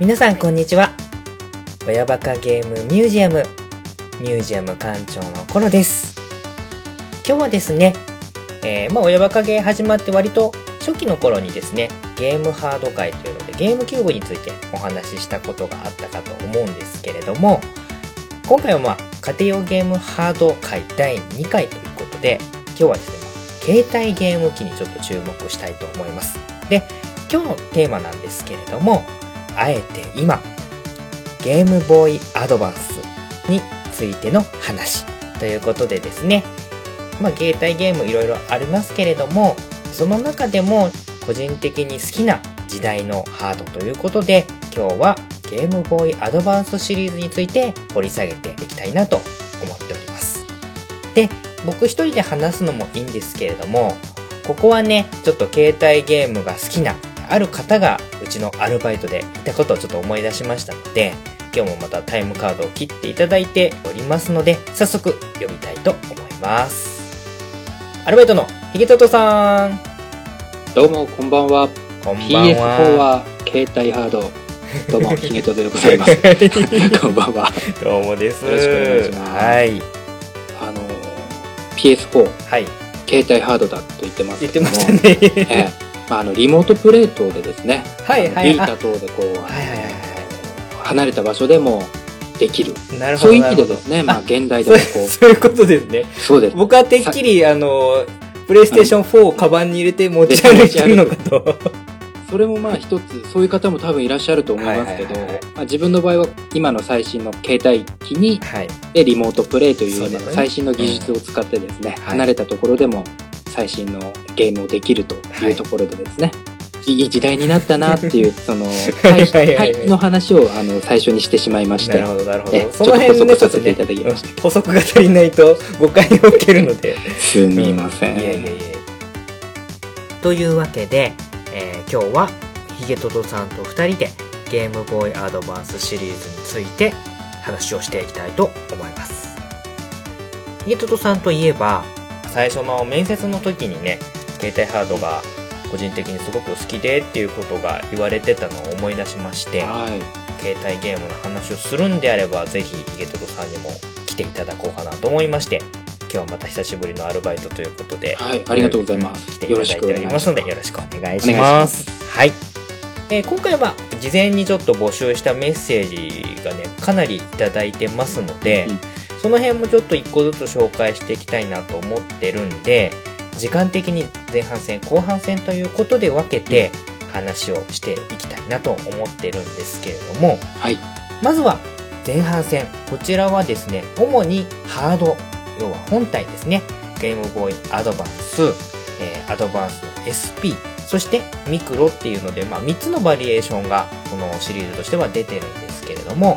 皆さんこんにちは。親バカゲームミュージアム、ミュージアム館長のコロです。今日はですね、えー、まあ親バカゲー始まって割と初期の頃にですね、ゲームハード会というのでゲームキューブについてお話ししたことがあったかと思うんですけれども、今回はまあ家庭用ゲームハード会第2回ということで、今日はですね、携帯ゲーム機にちょっと注目したいと思います。で、今日のテーマなんですけれども、あえて今、ゲームボーイアドバンスについての話ということでですね、まあ携帯ゲームいろいろありますけれども、その中でも個人的に好きな時代のハードということで、今日はゲームボーイアドバンスシリーズについて掘り下げていきたいなと思っております。で、僕一人で話すのもいいんですけれども、ここはね、ちょっと携帯ゲームが好きなある方がうちのアルバイトでいたことをちょっと思い出しましたので、今日もまたタイムカードを切っていただいておりますので、早速読みたいと思います。アルバイトのヒゲトトさん、どうも、こんばんは。こんばん PS4 は。は携帯ハード。どうも、ヒゲトでございます。こんばんは。どうもです。よろしくお願いしますはい。あの、PS4、はい。携帯ハードだと言ってます言ってましたね。ええまあ、あの、リモートプレートでですね、はいはいビータ等でこう、はいはいはい離れた場所でもできる。なるほど。そういう意味でですね、まあ、現代でもこ う、そういうことですね。そうです。僕はてっきり、あの、プレイステーション4をカバンに入れて持ち歩いてるのかと。それもまあ一つ、そういう方も多分いらっしゃると思いますけどまあ自分の場合は今の最新の携帯機にはい。でリモートプレイといううの最新の技術を使ってですね、はい離れたところでも最新のゲームをできるというところでですね、い、い時代になったなっていう、その、はいの話をあの最初にしてしまいましてなる、ほど、なるほえど。その辺ね、ちょっと補足させていただきましたうん補足が足りないと誤解を受けるので。すみません。いえいえいえ。というわけで、えー今日はヒゲトトさんと2人でゲームボーイアドバンスシリーズについて話をしていきたいと思います。ヒゲトトさんといえば、最初の面接の時にね、携帯ハードが個人的にすごく好きでっていうことが言われてたのを思い出しまして、はい。携帯ゲームの話をするんであれば、ぜひヒゲトトさんにも来ていただこうかなと思いまして、今日はまた久しぶりのアルバイトということで、はい、ありがとうございます。来ていただいておりますので、よろしくお願いしま。ますはい。えー今回は事前にちょっと募集したメッセージがね、かなりいただいてますので、うんその辺もちょっと一個ずつ紹介していきたいなと思ってるんで、時間的に前半戦、後半戦ということで分けて話をしていきたいなと思ってるんですけれども、はい。まずは前半戦。こちらはですね、主にハード、要は本体ですね。ゲームボーイアドバンス、えーアドバンスの SP、そしてミクロっていうので、まあ3つのバリエーションがこのシリーズとしては出てるんですけれども、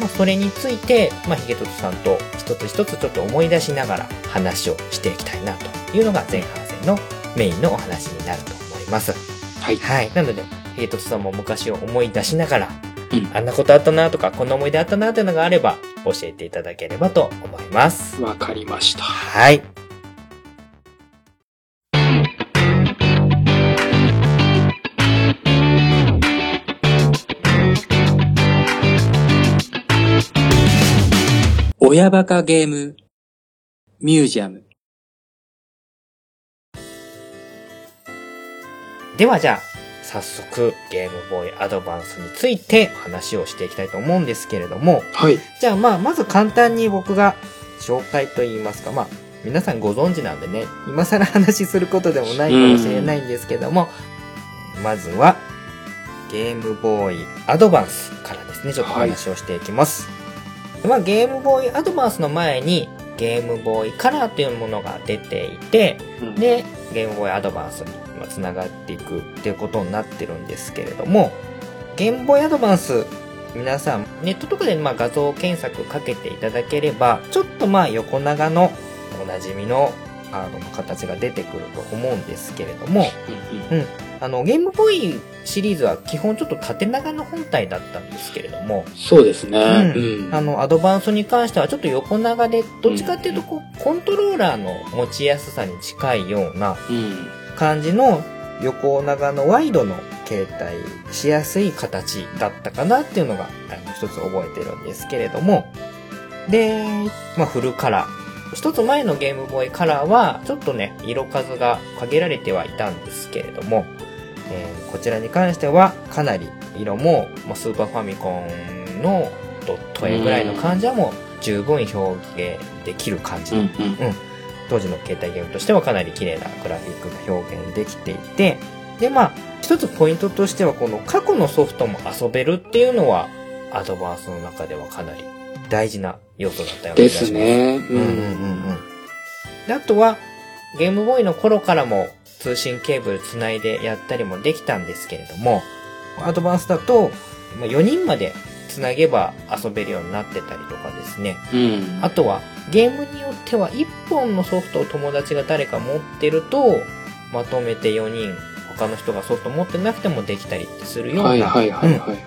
まあそれについて、まあヒゲトトさんと一つ一つちょっと思い出しながら話をしていきたいなというのが前半戦のメインのお話になると思います。はい。はい。なので、ヒゲトトさんも昔を思い出しながら、うんあんなことあったなとか、こんな思い出あったなというのがあれば、教えていただければと思います。わかりました。はい。親バカゲームミュージアム。ではじゃあ、早速、ゲームボーイアドバンスについて話をしていきたいと思うんですけれども、はい。じゃあまあ、まず簡単に僕が紹介と言いますか、まあ、皆さんご存知なんでね、今更話しすることでもないかもしれないんですけども、まずは、ゲームボーイアドバンスからですね、ちょっとお話をしていきます。まあ、ゲームボーイアドバンスの前に、ゲームボーイカラーというものが出ていて、で、ゲームボーイアドバンスにまあ繋がっていくっていうことになってるんですけれども、ゲームボーイアドバンス、皆さん、ネットとかでまあ画像検索かけていただければ、ちょっとまあ横長のおなじみのカードの形が出てくると思うんですけれども、うんうん。あの、ゲームボーイシリーズは基本ちょっと縦長の本体だったんですけれども、そうですね。うんあの、アドバンスに関してはちょっと横長で、どっちかっていうとこう、コントローラーの持ちやすさに近いようなうん。感じの横長のワイドの携帯しやすい形だったかなっていうのが、あの、一つ覚えてるんですけれども、で、まあ、フルカラー。一つ前のゲームボーイカラーは、ちょっとね、色数が限られてはいたんですけれども、えーこちらに関しては、かなり色も、まあ、スーパーファミコンのドット絵ぐらいの感じはもう十分表現できる感じうんのうん。当時の携帯ゲームとしてはかなり綺麗なグラフィックが表現できていて、で、まあ、一つポイントとしては、この過去のソフトも遊べるっていうのは、アドバンスの中ではかなり大事な要素だったような気でがしますす。ね。うんうんうんうん。で、あとは、ゲームボーイの頃からも通信ケーブルつないでやったりもできたんですけれども、アドバンスだと、まあ4人までつなげば遊べるようになってたりとかですね。うん。あとは、ゲームによっては1本のソフトを友達が誰か持ってると、まとめて4人、他の人がソフト持ってなくてもできたりってするような。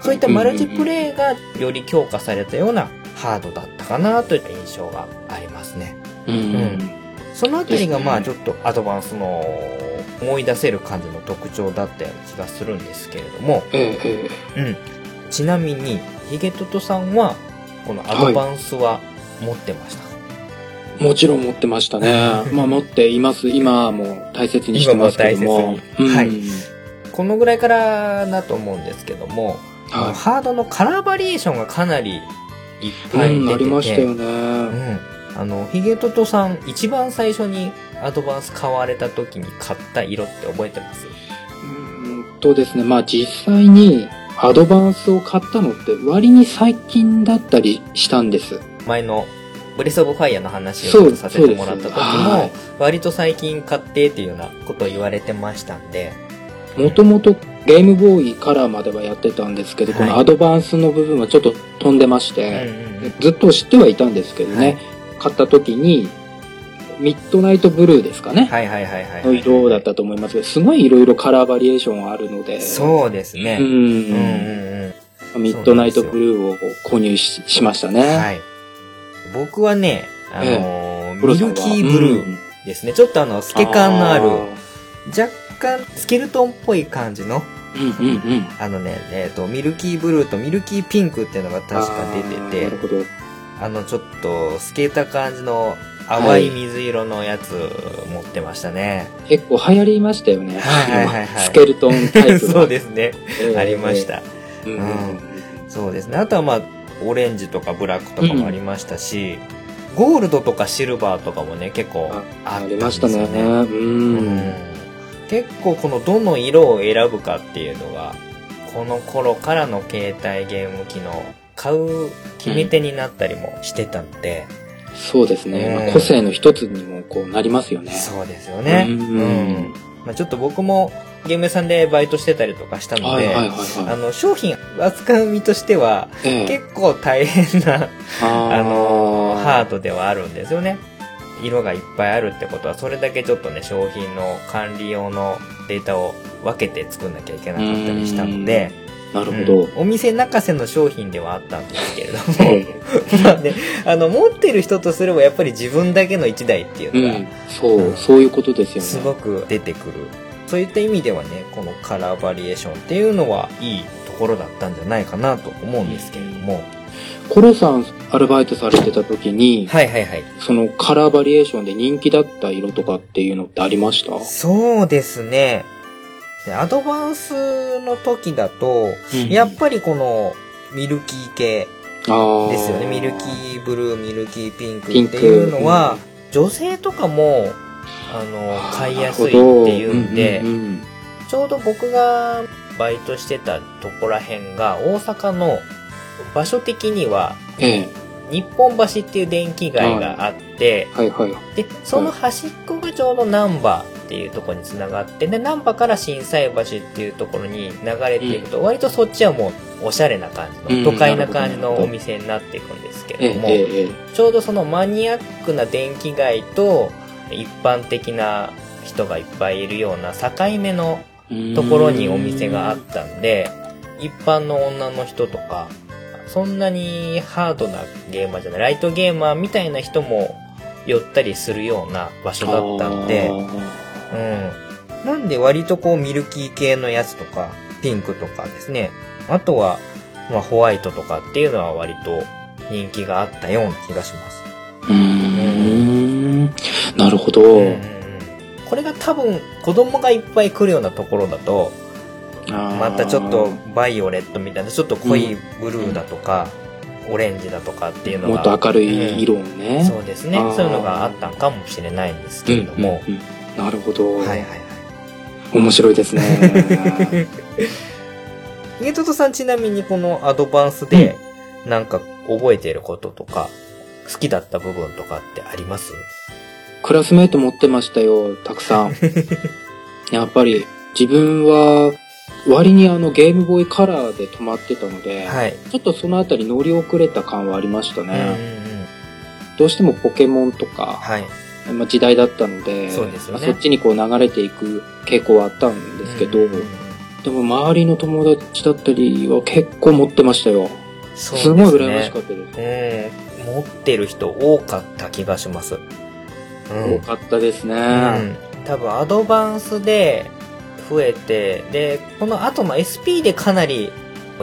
そういったマルチプイ。レイがより強化されたようなハードだったかなといった印象がありますね。うんうん。そのあたりがまあちょっとアドバンスの思い出せる感じの特徴だったような気がするんですけれども、ええええ。うん。ちなみに、ヒゲトトさんは、このアドバンスは持ってました？もちろん持ってましたね。まあ持っています。今も大切にしてますけども。今もはいうんこのぐらいからだと思うんですけども、はハードのカラーバリエーションがかなりいっぱい出てて、うん、ありましたようね。ん。あの、ヒゲトトさん、一番最初にアドバンス買われた時に買った色って覚えてます？うんとですね、まあ実際にアドバンスを買ったのって割に最近だったりしたんです。前のブレスオブファイヤーの話をさせてもらった時も、割と最近買ってっていうようなことを言われてましたんで、もともとゲームボーイカラーまではやってたんですけど、はい。このアドバンスの部分はちょっと飛んでましうんて、うんうん。ずっと知ってはいたんですけどね、はい買った時に、ミッドナイトブルーですかね。はいはいはいはい。の色だったと思いますけど、すごいいろいろカラーバリエーションがあるので、そうですね。ううんうんん。うん。ミッドナイトブルーを購入ししましたね。はい。僕はね、あのミルキーブルーですね。ちょっとあの、透け感のある、ー若干スケルトンっぽい感じの、うんうんうん。あのね、えっ、と、ミルキーブルーとミルキーピンクっていうのが確か出ててなる、ほど。あの、ちょっと透けた感じの淡い水色のやつ持ってましたね。結構流行りましたよね。はいはいはいはいスケルトンタイプが そうですね。えーありまし。た。うんうんそうですね。あとはまあ、オレンジとかブラックとかもありましたし、ゴールドとかシルバーとかもね、結構ああったんですりましたよね。う。うんん結構このどの色を選ぶかっていうのが、この頃からの携帯ゲーム機能、買う決め手になったりもしてたんで、そうですね。うんまあ個性の一つにもこうなりますよね。そうですよね。ううんん。まあちょっと僕もゲーム屋さんでバイトしてたりとかしたので、あの、商品扱う身としては、い。ええ結構大変な、ああのーハード。ドではあるんですよね。色がいっぱいあるってことは、それだけちょっとね、商品の管理用のデータを分けて作んなきゃいけなかったりしたので、なるほどうん。お店泣かせの商品ではあったんですけれどえも、まあね、あの、持ってる人とすればやっぱり自分だけの一台っていうのが、うん。そう、そういうことですよね。すごく出てくる。そういった意味ではね、このカラーバリエーションっていうのはいいところだったんじゃないかなと思うんですけれども。コロさん、アルバイトされてた時に、はいはいはい。そのカラーバリエーションで人気だった色とかっていうのってありました？そうですね。でアドバンスの時だと、やっぱりこのミルキー系ぱですよね。ミルキーブルー、ミルキーピンクっていうのは、女性とかも、あの、買いやすいっていうんで、んちょうど僕がバイトしてたとこら辺が大阪の場所的にはええ。日本橋っていう電気街があって。で、その端っこがちょうど難波っていうところに繋がって、で、難波から心斎橋っていうところに流れていくと、割とそっちはもうおしゃれな感じうん。の、都会な感じのお店になっていくんですけええれども、ちょうどそのマニアックな電気街と一般的な人がいっぱいいるような境目のえところにお店があったんで、一般の女の人とか、そんなにハードなゲーマーじゃない、ライトゲーマーみたいな人も寄ったりするような場所だったんで、うん。なんで割とこうミルキー系のやつとか、ピンクとかですね。あとは、まあ、ホワイトとかっていうのは割と人気があったような気がします。うーん。なるほど。うんうんうんこれが多分子供がいっぱい来るようなところだと、ままたちょっとバイオレットみたいな、ちょっと濃いブルーだとか、オレンジだとかっていうのが。もっと明るい色をね。そうですね。そういうのがあったんかもしれないんですけれども。うんうんうんなるほど。はいはいはい。面白いですね。ゲトトさんちなみにこのアドバンスで、なんか覚えていることとか、好きだった部分とかってあります？クラスメート持ってましたよ、たくさん。やっぱり自分は割にあのゲームボーイカラーで止まってたので、はい。ちょっとそのあたり乗り遅れた感はありましたね。うん。どうしてもポケモンとか、はい。まあ、時代だったので、そうですよねまあそっちにこう流れていく傾向はあったんですけど、うんうんうんでも周りの友達だったりは結構持ってましたよ。そうすごい羨ましかったです。うん。持ってる人多かった気がします。うん。多かったですね。うん。多分アドバンスで増えて、で、この後も SP でかなり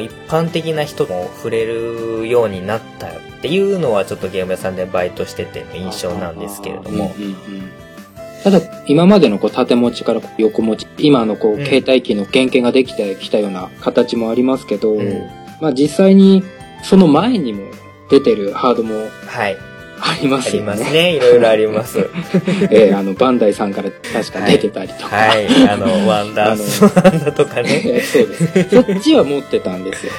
一般的な人も触れるようになったっていうのはちょっとゲーム屋さんでバイトしてての印象なんですけれども。うんうんうんただ、今までのこう縦持ちから横持ち、今のこう、うん携帯機の原型ができてきたような形もありますけど、うんまあ実際にその前にも出てるハードもはい。ありまありすよね。ますね。いろいろあります。えーあの、バンダイさんから確か出てたりとか。はい。あの、ワンダースワンダとかね。えーそうです。そっちは持ってたんですよ。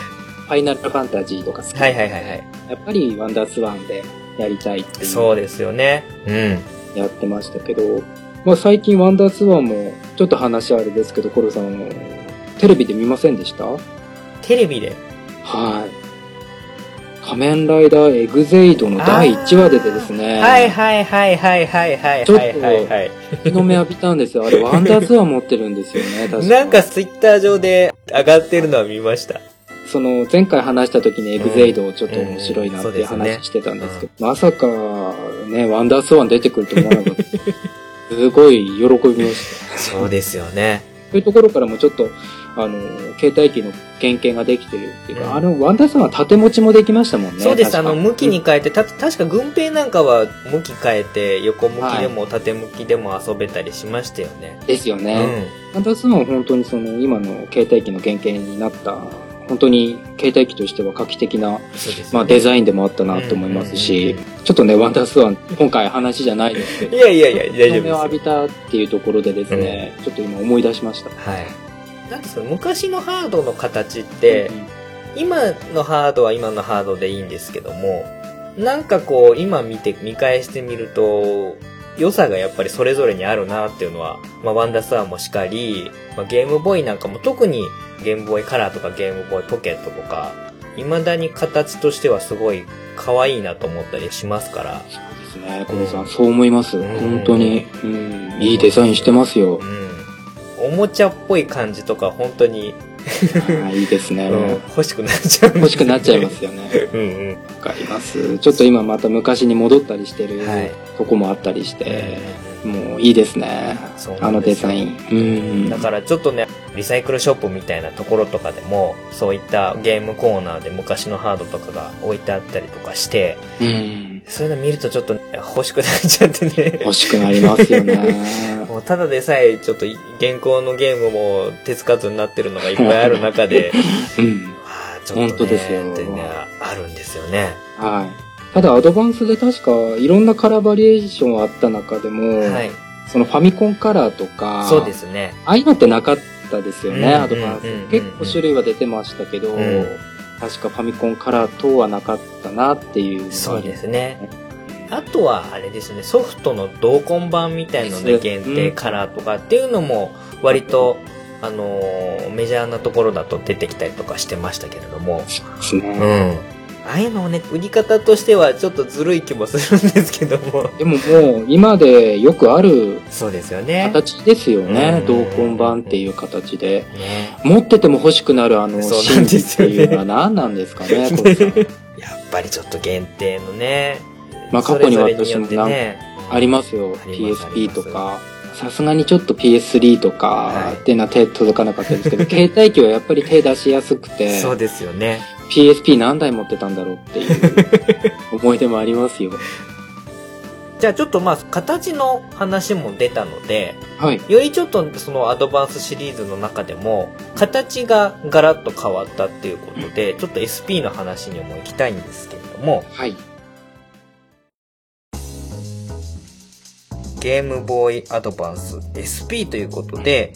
ファイナルファンタジーとか好き。はいはいはいはい。やっぱりワンダースワンでやりたいっていう。そうですよね。うん。やってましたけど、まあ最近ワンダースワンも、ちょっと話あれですけど、コロさん、テレビで見ませんでした？テレビで？はい。仮面ライダーエグゼイドの第1話でですね、はいはいはいはいはいはいちょっとはいはいはい。日の目浴びたんですよ。あれ、ワンダースワン持ってるんですよね、確かなんかツイッター上で上がってるのは見ました。その、前回話した時にエグゼイドをちょっと面白いなって話してたんですけど、まさか、ね、ワンダースワン出てくると思わなかった。すごい喜びました。そうですよね。そういうところからもちょっと、あの、携帯機の原型ができてるっていうか、うんあの、ワンダースワンは縦持ちもできましたもんね。そうです。あの、向きに変えて、た、確か軍兵なんかは向き変えて、横向きでも縦向きでも遊べたりしましたよね。ですようね。ん。ワンダースワンは本当にその、今の携帯機の原型になった、本当に携帯機としては画期的な、ね。まあ、デザインでもあったなと思いますし、ちょっとね、ワンダースワン、今回話じゃないですけど、いやいやいや、大丈日の目を浴夫です。びたっていうところでですね、ちょっと今思い出しました。はい。なん昔のハードの形って、今のハードは今のハードでいいんですけども、なんかこう、今見て、見返してみると、良さがやっぱりそれぞれにあるなっていうのは、まあ、ワンダースワンもしかり、まあ、ゲームボーイなんかも特にゲームボーイカラーとかゲームボーイポケットとか、未だに形としてはすごい可愛いなと思ったりしますから、そうですね、小野さん、そう思います。ん本当に、うん、いいデザインしてますよう。ん。おもちゃっぽい感じとか本当に、はいいいですね。うん、欲しくなっちゃう。欲しくなっちゃいますよね。うんうん。わかります。ちょっと今また昔に戻ったりしてるはいとこもあったりして、うんもういいですね。あのデザイン。うん。だからちょっとね、リサイクルショップみたいなところとかでも、そういったゲームコーナーで昔のハードとかが置いてあったりとかして、うん。そういうの見るとちょっとね欲しくなっちゃってね。欲しくなりますよね。もうただでさえちょっと現行のゲームも手つかずになってるのがいっぱいある中で、うん。ああ、ちょっとね、本当ですよってね、あるんですよね。はい。ただ、アドバンスで確かいろんなカラーバリエーションあった中でも、はい。そのファミコンカラーとか、そうですね。ああいうのってなかったですよね、うんアドバンス。結構種類は出てましたけど、うん確かファミコンカラー等はなかったなっていうそうですね。あとは、あれですね、ソフトの同梱版みたいので限定カラーとかっていうのも、割と、あのーメジャーなところだと出てきたりとかしてましたけれども。ですね。うん。ああいうのをね、売り方としてはちょっとずるい気もするんですけども。でももう今でよくあるそうですよね。形ですよね。うん同梱版っていう形で。ね。持ってても欲しくなるあのそうな心理っていうのは何なんですかね、こやっぱりちょっと限定のね。まあ過去に私もなんねありますよ。PSP とか、さすがにちょっと PS3 とかっていうのは手届かなかったですけど、携帯機はやっぱり手出しやすくて、そうですよね。PSP 何台持ってたんだろうっていう思い出もありますよ。じゃあちょっとまあ、形の話も出たので、はい。よりちょっとそのアドバンスシリーズの中でも、形がガラッと変わったっていうことで、ちょっと SP の話にも行きたいんですけれども、はい。ゲームボーイアドバンス SP ということで、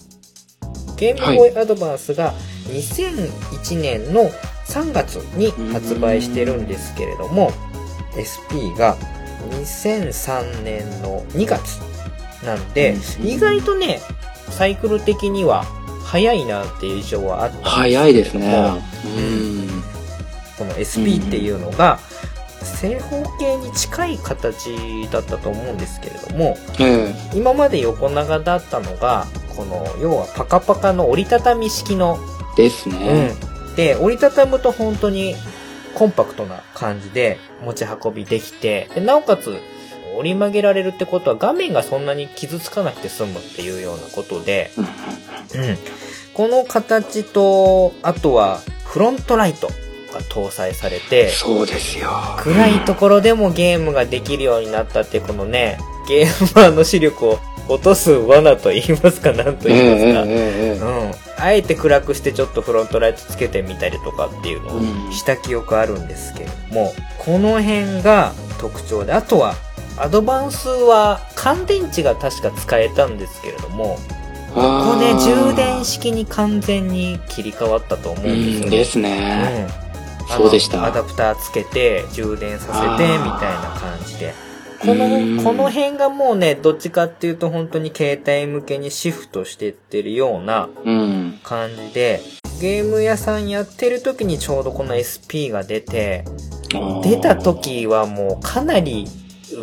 ゲームボーイアドバンスが2001年の3月に発売してるんですけれども、SP が2003年の2月なんで、うん意外とね、サイクル的には早いなっていう印象はあったんですけれども早いですね。うん。この SP っていうのが、正方形に近い形だったと思うんですけれども、え今まで横長だったのが、この、要はパカパカの折りたたみ式の、えですね。うん。で、折りたたむと本当にコンパクトな感じで持ち運びできて、でなおかつ折り曲げられるってことは画面がそんなに傷つかなくて済むっていうようなことで、うんうん。この形と、あとはフロントライトが搭載されて、そうですよ。暗いところでもゲームができるようになったっていうこのね、ゲーマーの視力を落とす罠と言いますか、なんとええ言いますか。うん。あえて暗くしてちょっとフロントライトつけてみたりとかっていうのうんをした記憶あるんですけれども、この辺が特徴で、あとは、アドバンスは乾電池が確か使えたんですけれども、ここで充電式に完全に切り替わったと思うんですよ、うんですね。うんそうでしたアダプターつけて、充電させて、みたいな感じで。こうんの、この辺がもうね、どっちかっていうと本当に携帯向けにシフトしてってるようなうん。感じで、ゲーム屋さんやってる時にちょうどこの SP が出て、出た時はもうかなり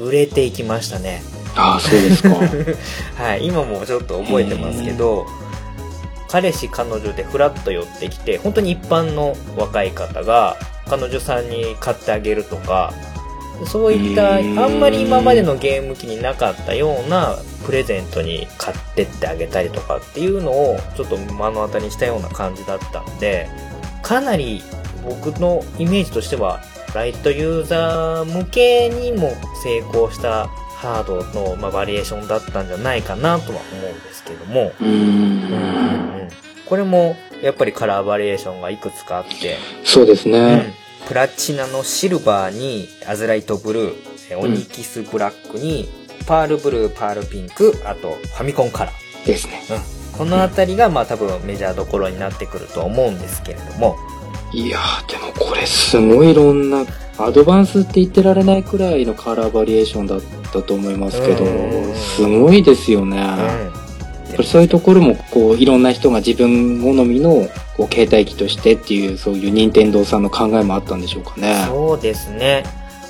売れていきましたね。ああ、そうですか。はい、今もちょっと覚えてますけど、彼氏彼女でフラッと寄ってきて、本当に一般の若い方が彼女さんに買ってあげるとか、そういった、あんまり今までのゲーム機になかったようなプレゼントに買ってってあげたりとかっていうのをちょっと目の当たりにしたような感じだったんで、かなり僕のイメージとしては、ライトユーザー向けにも成功したハードの、まあ、バリエーションだったんじゃないかなとは思うんですけども、これもやっぱりカラーバリエーションがいくつかあって、そうですうん。ね。プラチナのシルバーにアズライトブルー、えオニキスブラックにパールブルー、パールピンク、あとファミコンカラー。ですね。このあたりがまあ多分メジャーどころになってくると思うんですけれども、いやー、でもこれすごいいろんな、アドバンスって言ってられないくらいのカラーバリエーションだったと思いますけどうん、すごいですよね。うんそういうところも、こう、いろんな人が自分好みの、こう、携帯機としてっていう、そういう任天堂さんの考えもあったんでしょうかね。そうですね。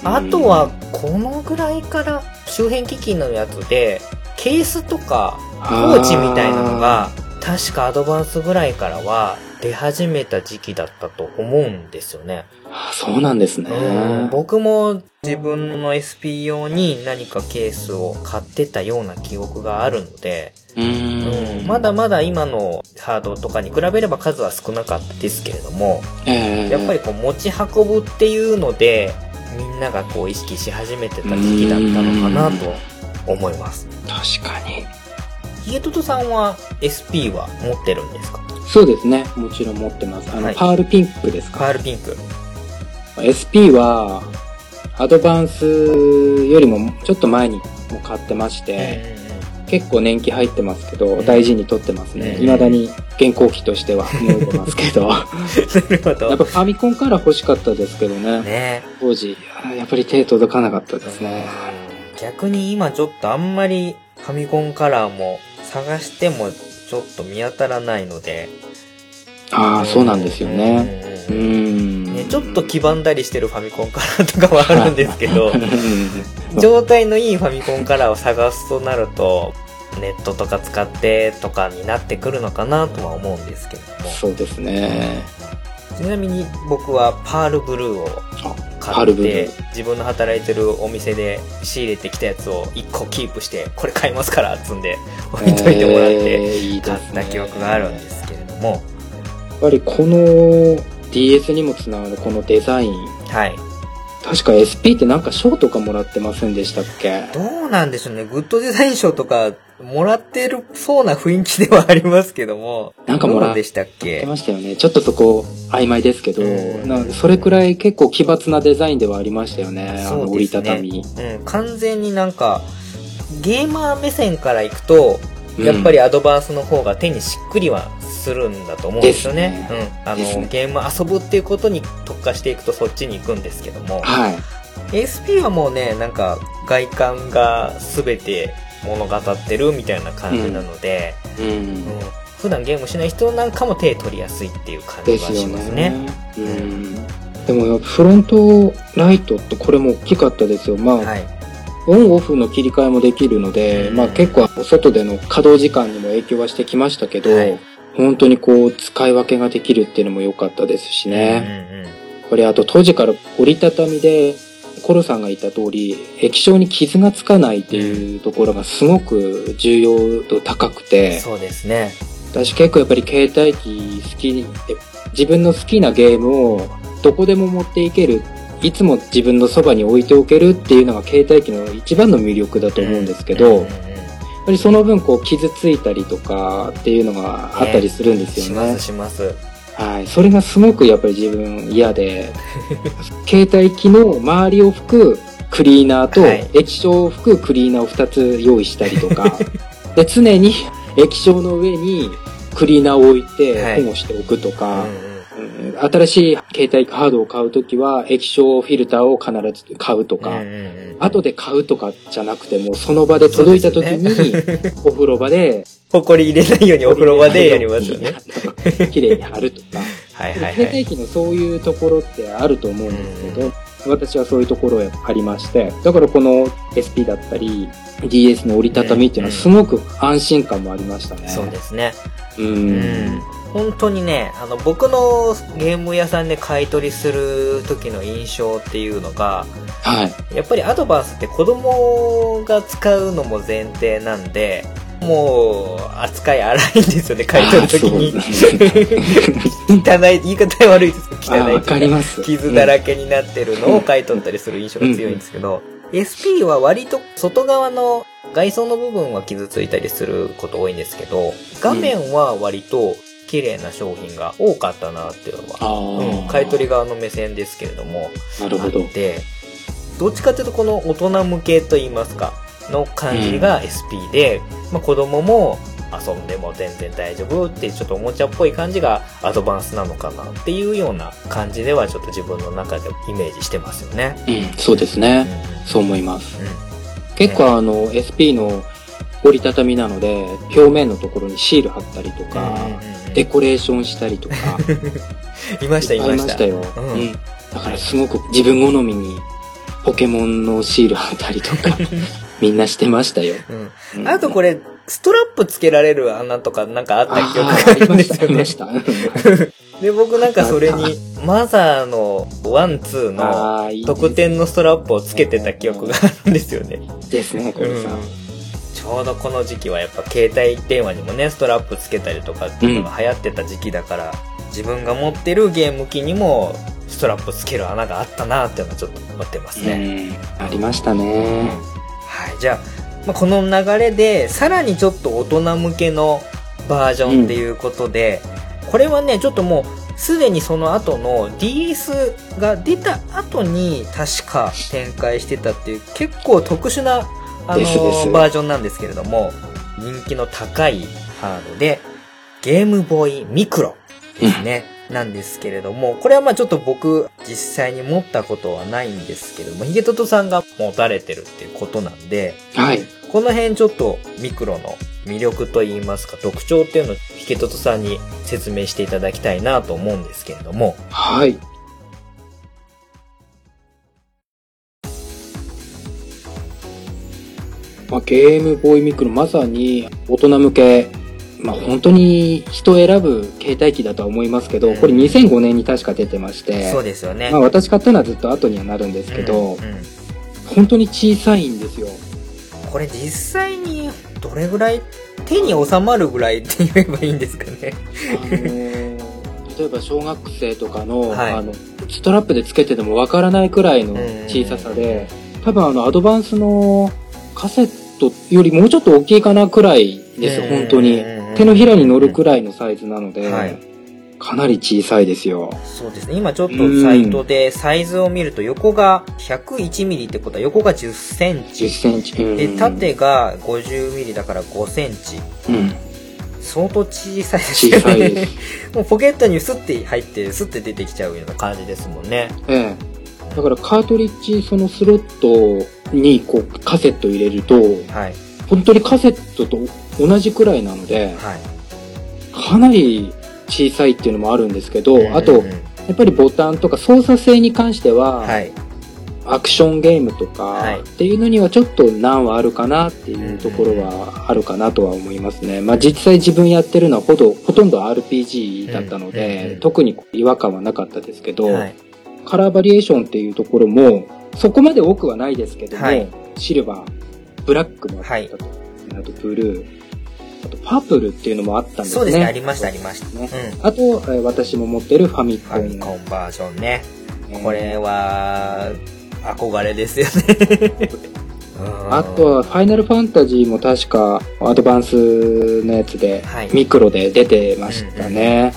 あとは、このぐらいから周辺機器のやつで、ケースとかポーチみたいなのが、確かアドバンスぐらいからは出始めた時期だったと思うんですよね。あーそうなんですね。うん僕も自分の SP 用に何かケースを買ってたような記憶があるので、うーん。まだまだ今のハードとかに比べれば数は少なかったですけれども、ええやっぱりこう持ち運ぶっていうので、みんながこう意識し始めてた時期だったのかなと思います。確かに。ヒゲトトさんは SP は持ってるんですか？そうですね。もちろん持ってます。あの、はいパールピンクですかパールピンク。SP は、アドバンスよりもちょっと前にもう買ってまして、結構年季入ってますけど、うん大事に取ってますね。うん未だに現行機としては 思えてますけど。なるほやっど。ぱファミコンから欲しかったですけどね。ね当時、あやっぱり手届かなかったですね。逆に今ちょっとあんまりファミコンカラーも探してもちょっと見当たらないので。ああ、そうなんですよね。ううんん。ね、ちょっと黄ばんだりしてるファミコンカラーとかはあるんですけど、うん状態のいいファミコンカラーを探すとなると、ネットとか使ってとかになってくるのかなとは思うんですけれども。そうですね。ちなみに僕はパールブルーをあ買って、自分の働いてるお店で仕入れてきたやつを1個キープして、これ買いますからっつんで 置いといてもらって、えーいい買ねった記憶があるんですけれども、やっぱりこの DS にもつながるこのデザイン。はい。確か SP ってなんか賞とかもらってませんでしたっけ？どうなんでしょうね。グッドデザイン賞とか、もらってるそうな雰囲気ではありますけども。なんかもらどうでしたってましたよね。ちょっとそこ曖昧ですけど、うんなそれくらい結構奇抜なデザインではありましたよね。あの折りたたみ。うん、完全になんか、ゲーマー目線からいくと、うんやっぱりアドバンスの方が手にしっくりはするんだと思うんですよね。うん。あの、ですねゲーム遊ぶっていうことに特化していくとそっちに行くんですけども、はい。ASP はもうね、なんか外観が全て物語ってるみたいな感じなので、うんうん。普段ゲームしない人なんかも手取りやすいっていう感じはしますね。ね。うん。でもフロントライトってこれも大きかったですよ。まあ、はい。オンオフの切り替えもできるので、うんまあ結構外での稼働時間にも影響はしてきましたけど、はい本当にこう使い分けができるっていうのも良かったですしね。うんうんこれあと当時から折りたたみで、コロさんが言った通り、液晶に傷がつかないっていうところがすごく重要度高くて、そうですね。私結構やっぱり携帯機好きで、自分の好きなゲームをどこでも持っていける、いつも自分のそばに置いておけるっていうのが携帯機の一番の魅力だと思うんですけど、やっぱりその分こう傷ついたりとかっていうのがあったりするんですよね。しますします。はい。それがすごくやっぱり自分嫌で、携帯機の周りを拭くクリーナーとはい液晶を拭くクリーナーを2つ用意したりとか、で、常に液晶の上にクリーナーを置いてはい保護しておくとうんか、うんうん新しい携帯ハードを買うときは液晶フィルターを必ず買うとか、後で買うとかじゃなくてもうその場で届いたときに、お風呂場でほこり入れないようにお風呂場でやりますよね。。綺麗に貼るとか。はいはいは携帯い。機のそういうところってあると思うんですけど、私はそういうところがありまして、だからこの SP だったり、DS の折りたたみっていうのはすごく安心感もありましたね。そうですね。う。うんん。本当にね、あの、僕のゲーム屋さんで買い取りする時の印象っていうのが、はい。やっぱりアドバンスって子供が使うのも前提なんで、もう、扱い荒いんですよね、買い取る時に。汚い、言い方悪いですけど、汚いあわかります。傷だらけになってるのを買い取ったりする印象が強いんですけど、SP は割と外側の外装の部分は傷ついたりすること多いんですけど、画面は割と綺麗な商品が多かったなっていうのは、うん、買い取り側の目線ですけれども、なるほどあっ。て、どっちかというとこの大人向けと言いますか、の感じが SP で、まあ子供も遊んでも全然大丈夫っていうちょっとおもちゃっぽい感じがアドバンスなのかなっていうような感じではちょっと自分の中でイメージしてますよね。うん、そうですうんね。そう思います。う結構あの、SP の折りたたみなので、表面のところにシール貼ったりとか、んうんうんデコレーションしたりとか、いましたいました。よ。ううんん。だからすごく自分好みにポケモンのシール貼ったりとか、みんなしてましたよ。うんあとこれ、ストラップつけられる穴とかなんかあった記憶があるんですよね。ありました。で、僕なんかそれに、マザーのワン、ツーの特典のストラップをつけてた記憶があるんですよね。ですね、これさ。ちょうどこの時期はやっぱ携帯電話にもね、ストラップつけたりとかっていうのが流行ってた時期だから、自分が持ってるゲーム機にもストラップつける穴があったなっていうのはちょっと思ってますね。うん。ありましたね。はい、じゃあ、まあ、この流れで、さらにちょっと大人向けのバージョンっていうことで、これはね、ちょっともう、すでにその後の DS が出た後に確か展開してたっていう結構特殊なあのバージョンなんですけれども、人気の高いハードで、ゲームボーイミクロですね。なんですけれども、これはまあちょっと僕実際に持ったことはないんですけれども、ヒゲトトさんが持たれてるっていうことなんで、はい。この辺ちょっとミクロの魅力といいますか特徴っていうのをヒゲトトさんに説明していただきたいなと思うんですけれども、はい。まあ、ゲームボーイミクロ、まさに大人向けまあ本当に人を選ぶ携帯機だとは思いますけど、これ2005年に確か出てまして、そうですよね。まあ私買ったのはずっと後にはなるんですけど、うんうん本当に小さいんですよ。これ実際にどれぐらい手に収まるぐらいって言えばいいんですかね。あのー例えば小学生とかの,、はいあのストラップでつけててもわからないくらいの小ささで、多分あのアドバンスのカセットよりもうちょっと大きいかなくらいですよ、うん本当に。手のひらに乗るくらいのサイズなので、はいかなり小さいですよ。そうですね。今ちょっとサイトでサイズを見ると横が101ミリってことは横が10セン10チ。センチ。うんで、縦が50ミリだから5センチ。うん、相当小さいですよ小さいでねす。もうポケットにスッて入って、スッて出てきちゃうような感じですもんね。ええ。だからカートリッジそのスロットにこうカセット入れると、はい。本当にカセットと同じくらいなので、はい。かなり小さいっていうのもあるんですけど、うんうんうんあと、やっぱりボタンとか操作性に関しては、はい。アクションゲームとはいかっていうのにはちょっと難はあるかなっていうところはあるかなとは思いますね。まあ実際自分やってるのはほどほとんど RPG だったのうんうんで、うん特に違和感はなかったですけど、はい。カラーバリエーションっていうところもそこまで多くはないですけども、はいシルバー、ブラックもあったと、あとブルー、あとパープルっていうのもあったんですね。そうですね。ありました、ありました。ねうん。あと、えー私も持ってるファミフコン。ァミコンバージョンね。えーこれは、憧れですよね。う んあとは、ファイナルファンタジーも確か、アドバンスのやつで、はいミクロで出てましたね。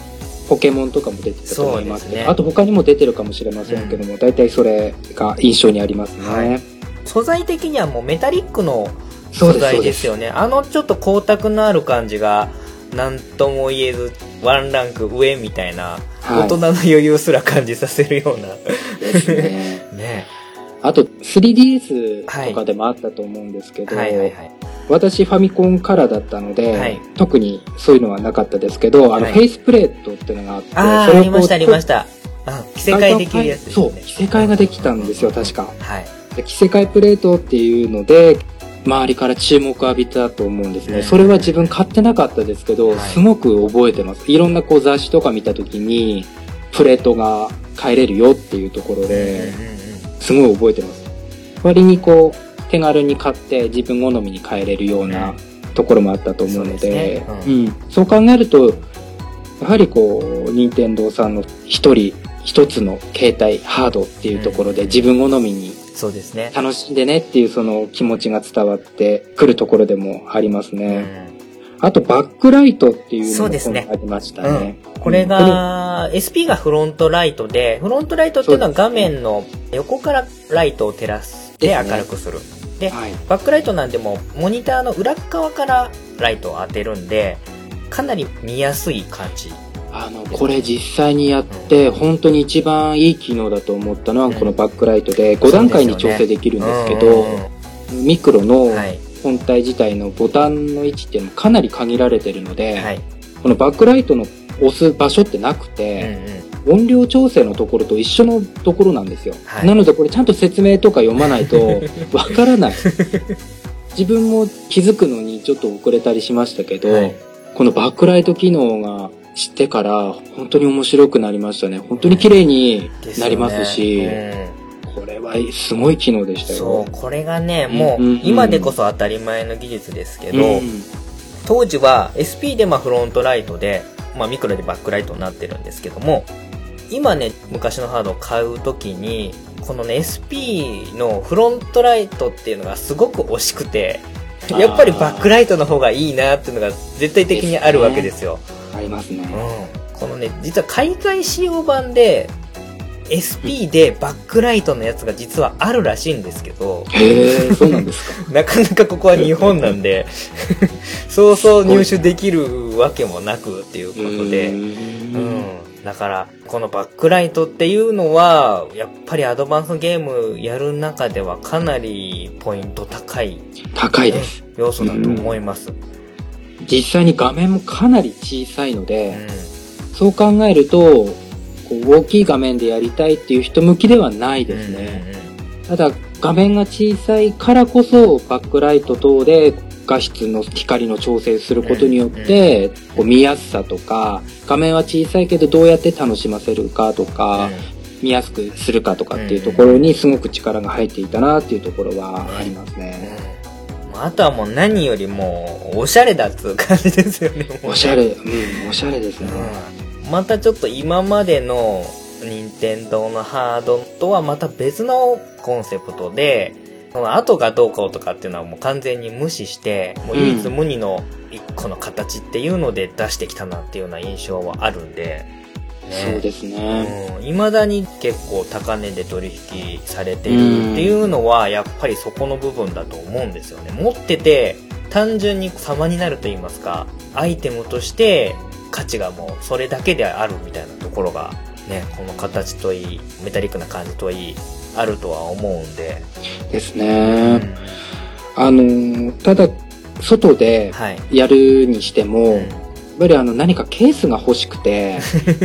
ポケモンとかも出てたと思いますねあと他にも出てるかもしれませんけども、大体それが印象にありますね。はい素材的にはもうメタリックの素材ですよね。あのちょっと光沢のある感じが、なんとも言えず、ワンランク上みたいな、はい大人の余裕すら感じさせるような。ですね。ねあと、3DS とかでもあったと思うんですけど、はいはいはい。私ファミコンからだったので、はい特にそういうのはなかったですけど、あの、はいフェイスプレートっていうのがあって、ああ、それをありましたありましした。あ、着せ替えできるやつですそう、ね。着せ替えができたんですよ、確か。はい。で着せ替えプレートっていうので、周りから注目を浴びたと思うんですね。うんそれは自分買ってなかったですけど、はいすごく覚えてます。いろんなこう雑誌とか見た時に、プレートが変えれるよっていうところで、うんすごい覚えてます。割にこう、手軽に買って自分好みに変えれるようなところもあったと思うのですで、ねうんそう考えると、やはりこう、任天堂さんの一人一つの携帯、ハードっていうところでうん自分好みにそうですね。楽しんでねっていうその気持ちが伝わってくるところでもありますうね。んあとバックライトっていうのもありましたね。これうんが、SP がフロントライトで、フロントライトっていうのは画面の横からライトを照らして明るくする。で、はい。バックライトなんでもモニターの裏側からライトを当てるんで、かなり見やすい感じ。あの、これ実際にやって、本当に一番いい機能だと思ったのは、うんこのバックライトで5段階に調整できるんですけど、うんうんうんミクロのはい。本体自体のボタンの位置っていうのもかなり限られてるので、はい。このバックライトの押す場所ってなくうんて、うん。音量調整のところと一緒のところなんですよ。はいなのでこれちゃんと説明とか読まないと わからない。自分も気づくのにちょっと遅れたりしましたけど、はいこのバックライト機能が知ってから本当に面白くなりましたね。本当に綺麗になりますし、ですよねこれはすごい機能でしたうんそよう、。これがね、もううんうんうん今でこそ当たり前の技術ですけど、うん当時は SP でまあフロントライトで、まあ、ミクロでバックライトになってるんですけども今ね昔のハードを買う時にこのね SP のフロントライトっていうのがすごく惜しくてやっぱりバックライトの方がいいなっていうのが絶対的にあるわけですよ。ありますね。うん、このね実は海外仕様版で SP でバックライトのやつが実はあるらしいんですけど、へえ、そうなんですか？なかなかここは日本なんで、そうそう入手できるわけもなくっていうことで、ううんん。だから、このバックライトっていうのは、やっぱりアドバンスゲームやる中ではかなりポイント高い、高いです。要素だと思います。実際に画面もかなり小さいのうで、ん。そう考えると、こう大きい画面でやりたいっていう人向きではないですね。ただ、画面が小さいからこそ、バックライト等で画質の光の調整することによって、こう見やすさとか、画面は小さいけどどうやって楽しませるかとか、見やすくするかとかっていうところにすごく力が入っていたなっていうところはありますね。うん。あとはもう何よりも、おしゃれだっつう感じですよねおしゃれ、うん、おしゃれですね。うん。またちょっと今までの任天堂のハードとはまた別のコンセプトで、その後がどうかとかっていうのはもう完全に無視して、もう唯一無二の一個の形っていうので出してきたなっていうような印象はあるんで、そうですね。うん、未だに結構高値で取引されているっていうのはやっぱりそこの部分だと思うんですよね。持ってて単純に様になると言いますか、アイテムとして価値がもうそれだけであるみたいなところがね、この形といい、メタリックな感じといい、あるとは思うんで。ですうね。んあのー、ただ、外ではい。やるにしても、うんやっぱりあの何かケースが欲しくて、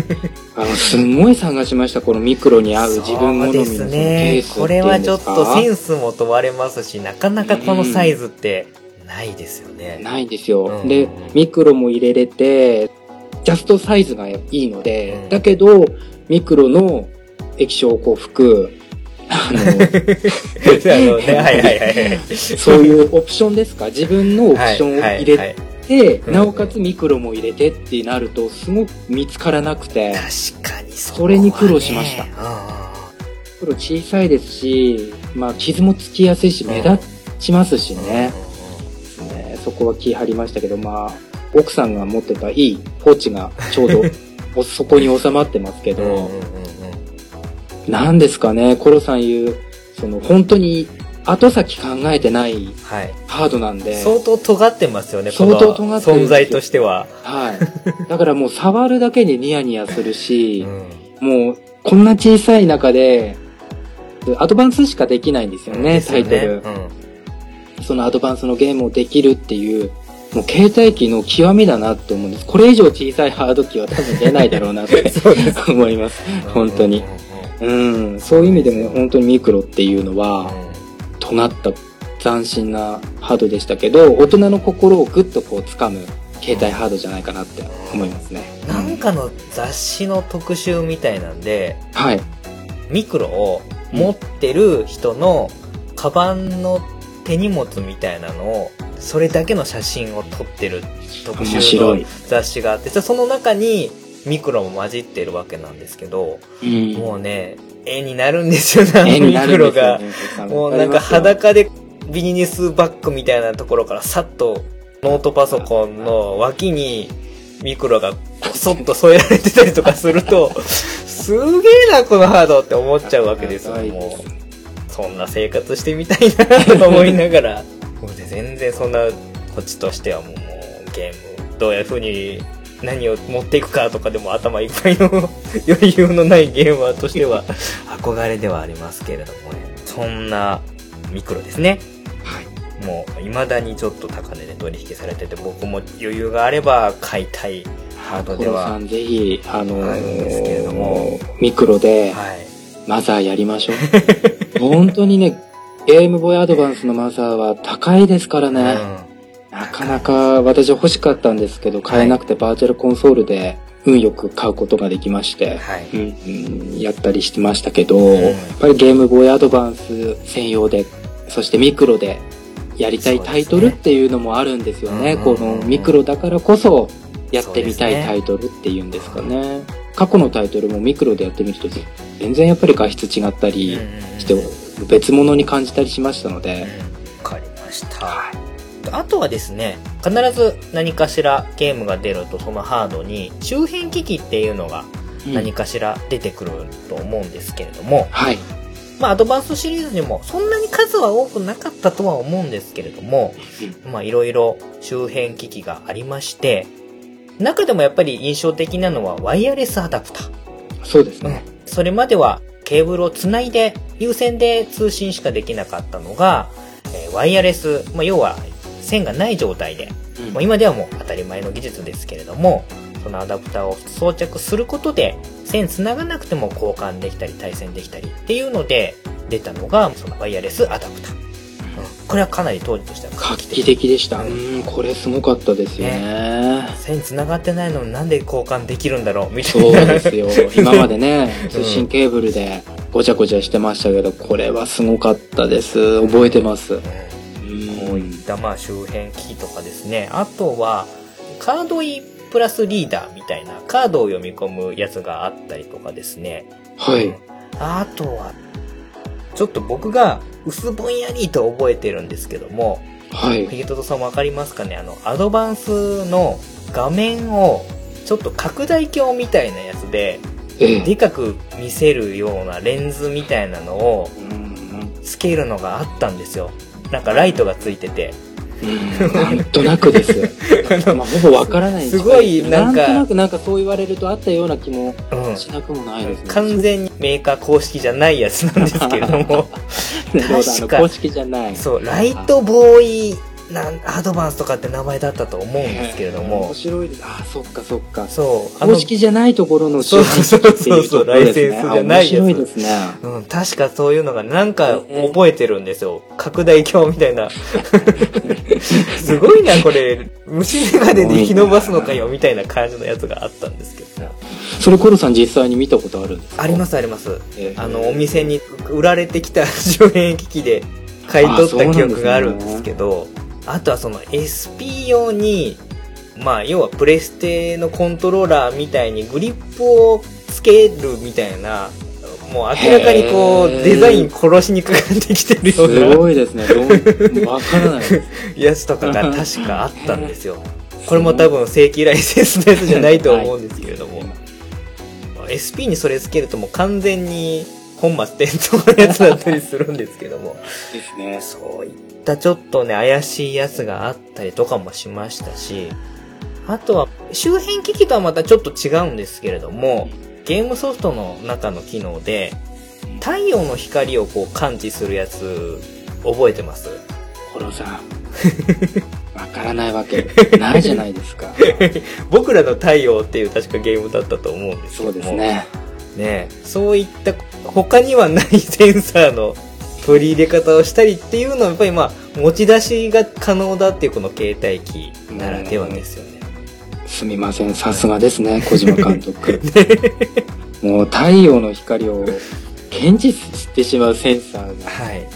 あの、すんごい探しました。このミクロに合う自分好みのそのケースっていうんですか。これはちょっとセンスも問われますし、なかなかこのサイズってないですよね。ないんですよ。うんで、ミクロも入れれて、ジャストサイズがいいので、うんだけど、ミクロの液晶をこう吹く、あの、あ のね、はいはいはいはい。そういうオプションですか？自分のオプションを入れはいはいて、うん。なおかつミクロも入れてってなると、すごく見つからなくて、確かにそそれに苦労しました。うんミクロ小さいですし、まあ、傷もつきやすいし、目立ちますしね。ねそこは気張りましたけど、まあ、奥さんが持ってたいいポーチがちょうど おそこに収まってますけど、うんうんうんうんなんですかね、コロさん言う、その本当に後先考えてないはい。ハードなんで、相当尖ってますよね、この相当尖って存在としては。はい。だからもう触るだけでニヤニヤするうし、んもうこんな小さい中で、アドバンスしかできないんですよね、よタイトル。うんそのアドバンスのゲームをできるっていう、もう携帯機の極みだなって思うんです。これ以上小さいハード機は多分出ないだろうなって 思います。本当に。うん、そういう意味でも本当にミクロっていうのうんうんは、尖った斬新なハードでしたけど、大人の心をぐっとこう掴む携帯ハードじゃないかなって思いますね。なんかの雑誌の特集みたいなんで、はい。ミクロを持ってる人のカバンの手荷物みたいなのを、それだけの写真を撮ってる特集の面白い雑誌があって、その中にミクロも混じってるわけなんですけど、うんもうね、絵になるんですよね、ミクロが。ね。もうなんか裸でビジネスバッグみたいなところからさっとノートパソコンの脇にミクロがこそっと添えられてたりとかすると、すげえなこのハードって思っちゃうわけですよ、もう。そんな生活してみたいなと思いながら。もうで全然そんなこっちとしてはもうもうゲームどういう風に何を持っていくかとかでも頭いっぱいの余裕のないゲーマーとしては 憧れではありますけれどもね。そんなミクロですね。はい。もう未だにちょっと高値で取引されてて僕も余裕があれば買いたいハードでは。ぜひ、あのあるんですけれどもーミクロではい。マザーやりましょう。本当にね、ゲームボーイアドバンスのマザーは高いですからね。なかなか私欲しかったんですけど、買えなくてバーチャルコンソールで運よく買うことができましてうん。、はい。うんうんやったりしてましたけど、んやっぱりゲームボーイアドバンス専用で、そしてミクロでやりたいタイトルっていうのもあるんですよね。ねこのミクロだからこそやってみたいタイトルっていうんですかね。過去のタイトルもミクロでやってみると全然やっぱり画質違ったりして別物に感じたりしましたので、わかりました。あとはですね、必ず何かしらゲームが出るとそのハードに周辺機器っていうのがうん何かしら出てくると思うんですけれども、はい。まあアドバンスシリーズにもそんなに数は多くなかったとは思うんですけれども、まあいろいろ周辺機器がありまして、中でもやっぱり印象的なのはワイヤレスアダプター。そうですね。それまではケーブルをつないで有線で通信しかできなかったのが、えーワイヤレス、まあ、要は線がない状態で、うんもう今ではもう当たり前の技術ですけれども、そのアダプターを装着することで線繋がなくても交換できたり対戦できたりっていうので出たのがそのワイヤレスアダプター。これはかなり当時としては画期的でした。ううんん、これすごかったですよね。線繋がってないのになんで交換できるんだろうみたそいうな。ですよ。今までね、通信ケーブルでごちゃごちゃしてましたけど、これはすごかったです。覚えてます。うんこういったまあ周辺機器とかですね。あとは、カードイプラスリーダーみたいなカードを読み込むやつがあったりとかですね。はい。あとは、ちょっと僕が薄ぼんやりと覚えてるんですけども、はい。ヒゲトトさんわかりますかね？あの、アドバンスの画面をちょっと拡大鏡みたいなやつで、ええ。でかく見せるようなレンズみたいなのをうんつけるのがあったんですよ。なんかライトがついてて。うんなんとなくです。ま あ、ほぼわからないすごいなんかなんとなくなんかそう言われるとあったような気もうん。しなくもないですね。完全にメーカー公式じゃないやつなんですけれども、確かの公式じゃない。そう、ライトボーイなんアドバンスとかって名前だったと思うんですけれど面も、白いです。あ、そっかそっか。そう、あ公式じゃないところのそうそうそうそうライセンスじゃないやつあ面白いですね。うん、確かそういうのがなんかええ覚えてるんですよ。拡大鏡みたいな。すごいな、これ。虫眼鏡で引き伸ばすのかよ、みたいな感じのやつがあったんですけど。それコロさん実際に見たことあるんですか？ありますすあります。ええあの、お店に売られてきた 周辺機器で買い取った記憶があるんですけど、あとはその SP 用に、まあ、要はプレステのコントローラーみたいにグリップをつけるみたいな、もう明らかにこう、デザイン殺しにかかってきてるようすなごいですね。わからない。やつとかが確かあったんですよ。これも多分正規ライセンスのやつじゃないと思うんですけれども。SP にそれつけるともう完全に本末転倒のやつだったりするんですけども。ですね。そういったちょっとね、怪しいやつがあったりとかもしましたし、あとは周辺機器とはまたちょっと違うんですけれども、ゲームソフトの中の機能で、太陽の光をこう感知するやつ、覚えてます？コロさん。わからないわけないじゃないですか。僕らの太陽っていう確かゲームだったと思うんですけそども。うですね。ねそういった他にはないセンサーの取り入れ方をしたりっていうのはやっぱりまあ持ち出しが可能だっていうこの携帯機ならではですよね。すみません。さすがですね、小島監督。もう太陽の光を検知してしまうセンサーがはい。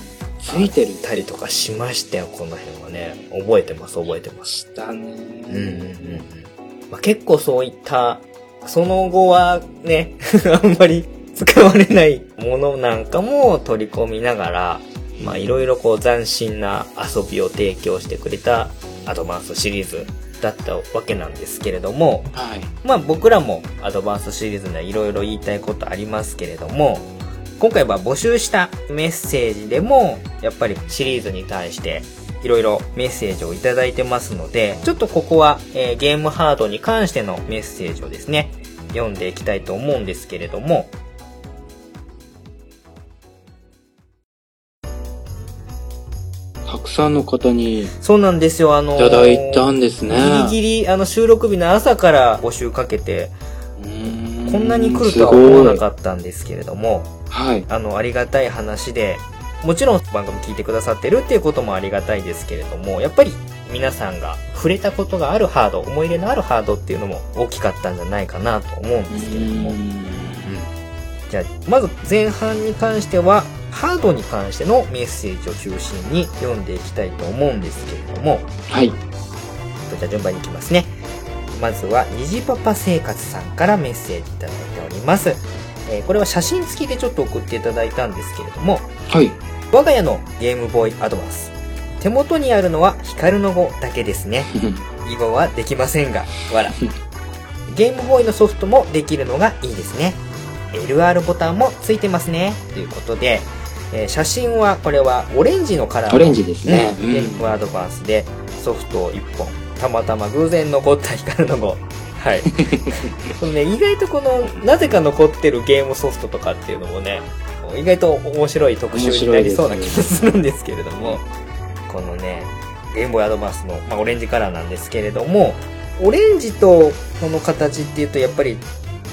ついてるたりとかしましたよ、この辺はね。覚えてます、覚えてます。だね。うんうんうんうん。まあ、結構そういった、その後はね、あんまり使われないものなんかも取り込みながら、まあいろいろこう斬新な遊びを提供してくれたアドバンスシリーズだったわけなんですけれども、はい。まあ僕らもアドバンスシリーズにはいろいろ言いたいことありますけれども、今回は募集したメッセージでも、やっぱりシリーズに対していろいろメッセージをいただいてますので、ちょっとここは、えーゲームハードに関してのメッセージをですね、読んでいきたいと思うんですけれども、たくさんの方にいそうなんですよ、あのーただいたんですね。ギリギリ、あの、収録日の朝から募集かけて、こんなに来るとは思わなかったんですけれども、はい。あの、ありがたい話で、もちろん番組聞いてくださってるっていうこともありがたいですけれども、やっぱり皆さんが触れたことがあるハード、思い入れのあるハードっていうのも大きかったんじゃないかなと思うんですけれども。じゃあ、まず前半に関しては、ハードに関してのメッセージを中心に読んでいきたいと思うんですけれども、はい。じゃあ順番にいきますね。まずは、虹パパ生活さんからメッセージいただいております。えーこれは写真付きでちょっと送っていただいたんですけれども、はい。我が家のゲームボーイアドバンス。手元にあるのは光の語だけですね。囲碁はできませんが、わら。ゲームボーイのソフトもできるのがいいですね。LR ボタンもついてますね。ということで、えー写真は、これはオレンジのカラーのオレンジですね。ゲームアドバンスでソフトを1本。たまたま偶然残った光の語。はい。このね、意外とこの、なぜか残ってるゲームソフトとかっていうのもね、意外と面白い特集になりそうな気がするんですけれども、このね、ゲームボーイアドバンスの、まあ、オレンジカラーなんですけれども、オレンジとこの形っていうと、やっぱり、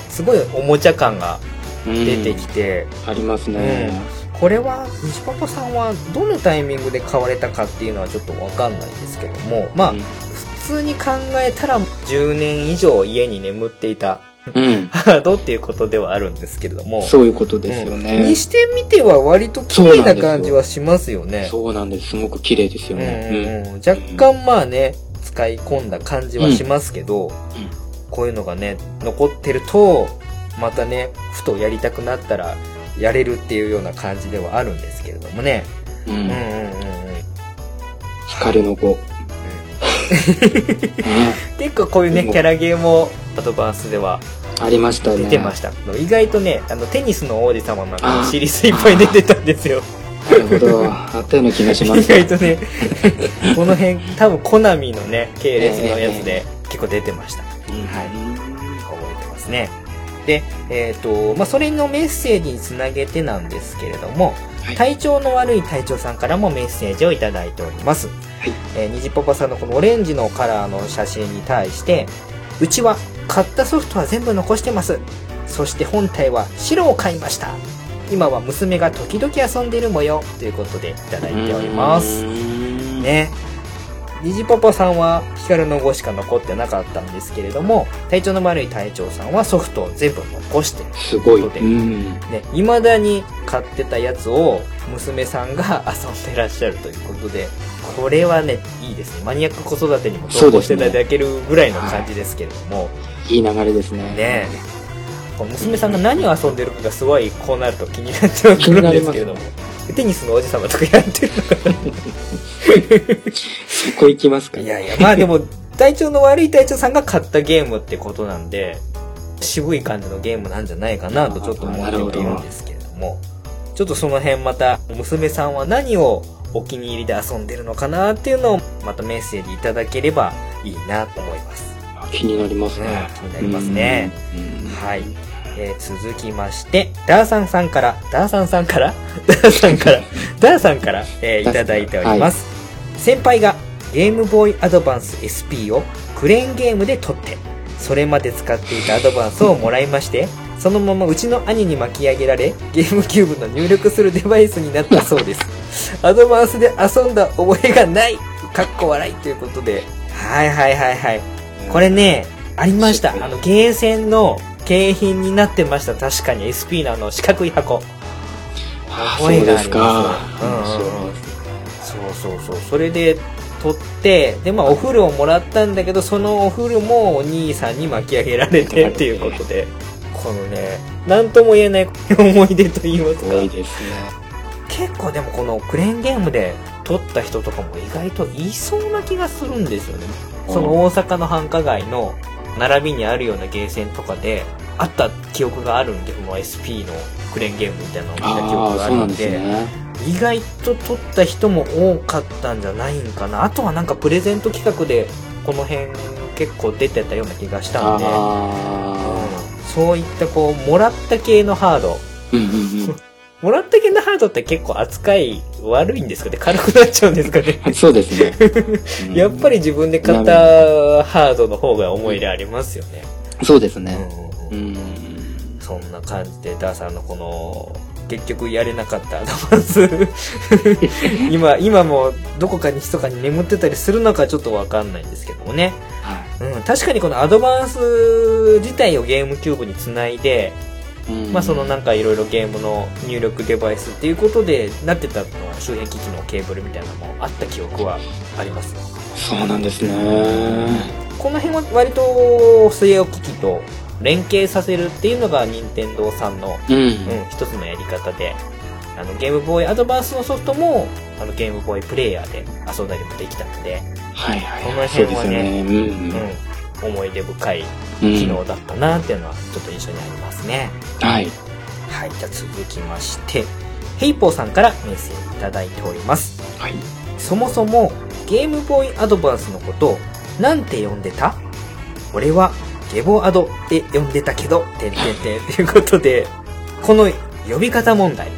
すごいおもちゃ感がうん出てきて、ありますね。これは西パパさんはどのタイミングで買われたかっていうのはちょっとわかんないですけどもまあ、うん。普通に考えたら10年以上家に眠っていたうん。ハードっていうことではあるんですけれどもそういうことですようんねに。してみては割と綺麗な感じはしますよねそうなんです。すごく綺麗ですよね。うんうんうん若干まあね使い込んだ感じはしますけど、こういうのがね残ってるとまたねふとやりたくなったらやれるっていうような感じではあるんですけれどもね。うん。うんうんうんうんうん。光の子。ね結構こういうねキャラゲーもアドバンスではありましたね。出てました。意外とねあのテニスの王子様なんかのシリーズいっぱい出てたんですよ。なるほど。あったような気がしま意す。外とねこの辺 多分コナミのね系列のやつで結構出てました。うんはい覚えてますね。で、えっ、と、まあ、それのメッセージにつなげてなんですけれども、はい体調の悪い隊長さんからもメッセージをいただいております。はいえー、にじパパさんのこのオレンジのカラーの写真に対して、うちは買ったソフトは全部残してます。そして本体は白を買いました。今は娘が時々遊んでる模様ということでいただいております。ね。ね。ニジパパさんは光の5しか残ってなかったんですけれども、体調の悪い隊長さんはソフトを全部残して、すごい。でうん。ね、未だに買ってたやつを娘さんが 遊んでらっしゃるということで、これはね、いいですね。マニアック子育てにも投稿していただけるぐらいの感じですけれども、いい流れですね。ね娘さんが何を遊んでるかがすごいこうなると気になってはくるんですけれども、テニスのおじさまとかやってるのかそこ行きますかいやいや、まあでも、体調の悪い隊長さんが買ったゲームってことなんで、渋い感じのゲームなんじゃないかなとちょっと思ってはいるんですけれども、ちょっとその辺また、娘さんは何をお気に入りで遊んでるのかなっていうのを、またメッセージいただければいいなと思います。気になりますね。うん気になりますねうん。はい。えー続きまして、ダーさんさんから、ダーさんさんから？ダーさんから、ダーさんから、えーいただいております。先輩がゲームボーイアドバンス SP をクレーンゲームで取って、それまで使っていたアドバンスをもらいまして、そのままうちの兄に巻き上げられ、ゲームキューブの入力するデバイスになったそうです。アドバンスで遊んだ覚えがないかっこ笑いということで。はいはいはいはい。これね、ありました。あの、ゲーセンの景品になってました。確かに SP のあの四角い箱。あ、そ覚えうですか。そうそうそう。それで取って、で、まあお風呂をもらったんだけど、そのお風呂もお兄さんに巻き上げられてっていうことで、このね、なんとも言えない思い出と言いますか。多いですね。結構でもこのクレーンゲームで撮った人とかも意外といそうな気がするんですよね。その大阪の繁華街の並びにあるようなゲーセンとかであった記憶があるんで、この SP のクレーンゲームみたいなのを見た記憶があるんで、ね。意外と撮った人も多かったんじゃないんかな。あとはなんかプレゼント企画でこの辺結構出てたような気がしたんで、あうんそういったこう、もらった系のハード、もらった系のハードって結構扱い悪いんですかね？軽くなっちゃうんですかね？うん。そうですね。うんやっぱり自分で買ったハードの方が思い入れありますよね。そうですね。うん。そんな感じで、ダーさんのこの、結局やれなかったアドバンス。今、今もどこかに密かに眠ってたりするのかちょっとわかんないんですけどもね。はいうん、確かにこのアドバンス自体をゲームキューブにつないで、うんまあそのなんかいろいろゲームの入力デバイスっていうことでなってたのは周辺機器のケーブルみたいなのもあった記憶はあります。そうなんですね。この辺は割と据え置き機と連携させるっていうのが任天堂さんの、うん。うん、一つのやり方で、あのゲームボーイアドバンスのソフトもあのゲームボーイプレイヤーで遊んだりもできたので、はいはい。このそう辺はねですよね。うんうん、思い出深いうん。機能だったなっていうのはちょっと印象にありますね。はい。はい、じゃあ続きまして、ヘイポーさんからメッセージいただいております。はい。そもそもゲームボーイアドバンスのことをなんて呼んでた？俺はゲボアドって呼んでたけど、てんてんてんということで、この呼び方問題。ヒ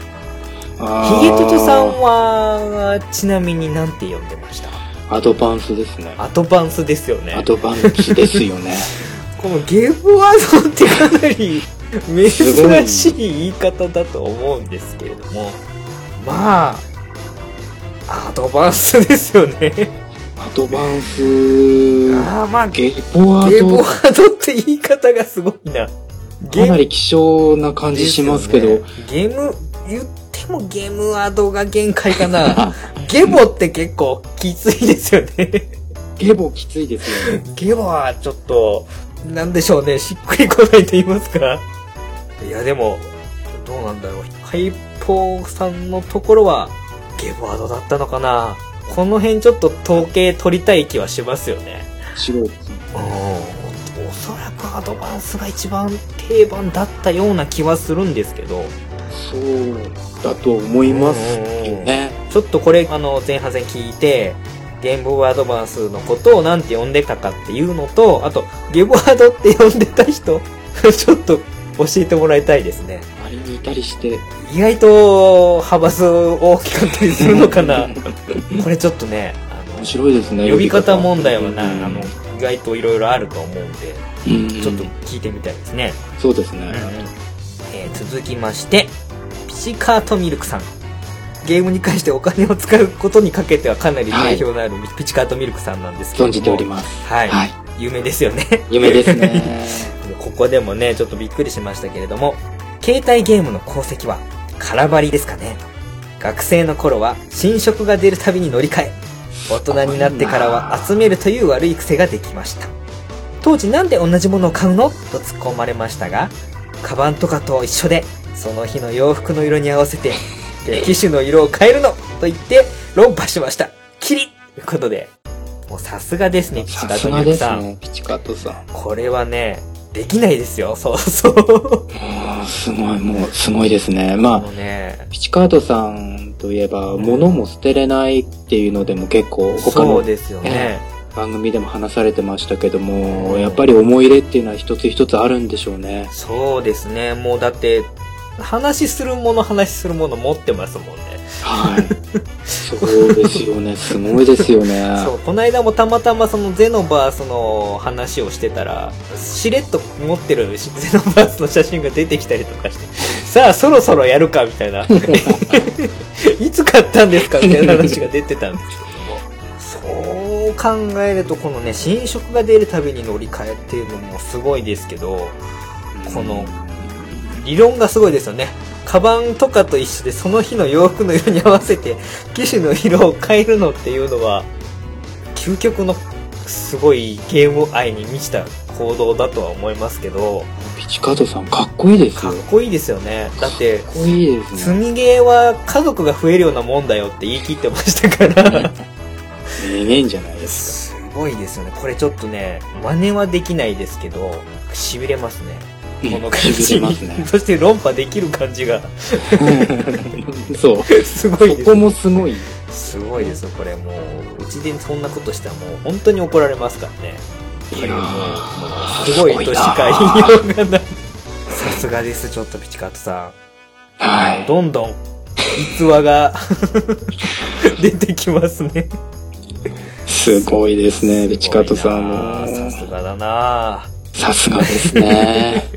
ゲトトさんは、ちなみになんて呼んでました？アドバンスですね。アドバンスですよねア。ドバンスですよね。このゲボアドってかなり 珍しい言い方だと思うんですけれども、まあ、アドバンスですよね。アドバンス、ああ、まあ、ゲボアゲボド、ワードって言い方がすごいな。かなり希少な感じしますけど、ねゲーム、言ってもゲームワードが限界かな。ゲボって結構きついですよね。ゲボきついですよね。ゲボはちょっと、なんでしょうね、しっくりこないと言いますか。いや、でも、どうなんだろう。ハイポーさんのところは、ゲボワードだったのかな。この辺ちょっと統計取りたい気はしますよね。白いですね。うん。おそらくアドバンスが一番定番だったような気はするんですけど、そうだと思いますよね。ちょっとこれ、あの、前半戦聞いて、ゲームボーイアドバンスのことをなんて呼んでたかっていうのと、あと、ゲボワードって呼んでた人、ちょっと教えてもらいたいですね。あれにいたりして、意外と派閥大きかったりするのかな これちょっとね、あ面白いですね。の、呼び方問題はな、うんあの、意外といろいろあると思うんで、うんちょっと聞いてみたいですね。そうですね。えー続きまして、ピチカートミルクさん。ゲームに関してお金を使うことにかけてはかなり定評のあるピチカートミルクさんなんですけども。存じております。はい。はい。有名ですよね。夢ですね。ここでもね、ちょっとびっくりしましたけれども、携帯ゲームの功績は、空張りですかね。学生の頃は、新色が出るたびに乗り換え、大人になってからは集めるという悪い癖ができました。当時なんで同じものを買うの？と突っ込まれましたが、カバンとかと一緒で、その日の洋服の色に合わせて、機種の色を変えるのと言って論破しました。キリということで、もうさすがですね、ピチカートさん。ですね、ピチカートさん。これはね、できないですよ。そうそう。すごい、もう、すごいですね。まあ、ね、ピチカートさんといえば、物も捨てれないっていうのでも結構、他のね。番組でも話されてましたけども、やっぱり思い入れっていうのは一つ一つあるんでしょうね。そうですね。もうだって、話するもの話するもの持ってますもんね。はい。そうですよね。すごいですよね。そう、この間もたまたまそのゼノバースの話をしてたら、しれっと持ってるゼノバースの写真が出てきたりとかして、さあそろそろやるかみたいな。いつ買ったんですかみたいな話が出てたんですけども。そう考えると、このね、新色が出るたびに乗り換えっていうのもすごいですけど、この理論がすごいですよね。カバンとかと一緒でその日の洋服の色に合わせて機種の色を変えるのっていうのは究極のすごいゲーム愛に満ちた行動だとは思いますけどピチカートさんかっこいいですよ。かかっこいいですよねだってっこいいです積ね。みゲーは家族が増えるようなもんだよって言い切ってましたから名言じゃないですすごいですよねこれちょっとね真似はできないですけど痺れますねか。この感じしびれますね。そして論破できる感じがそう。すごいですそこもすごい。すごいですよこれもううちでそんなことしたらもう本当に怒られますからねいやすごいとしか言いようがないさすがですちょっとピチカートさんはい。どんどん逸話が 出てきますねすごいですね、ピチカートさんすごいなあさも。すがだなさすがですね。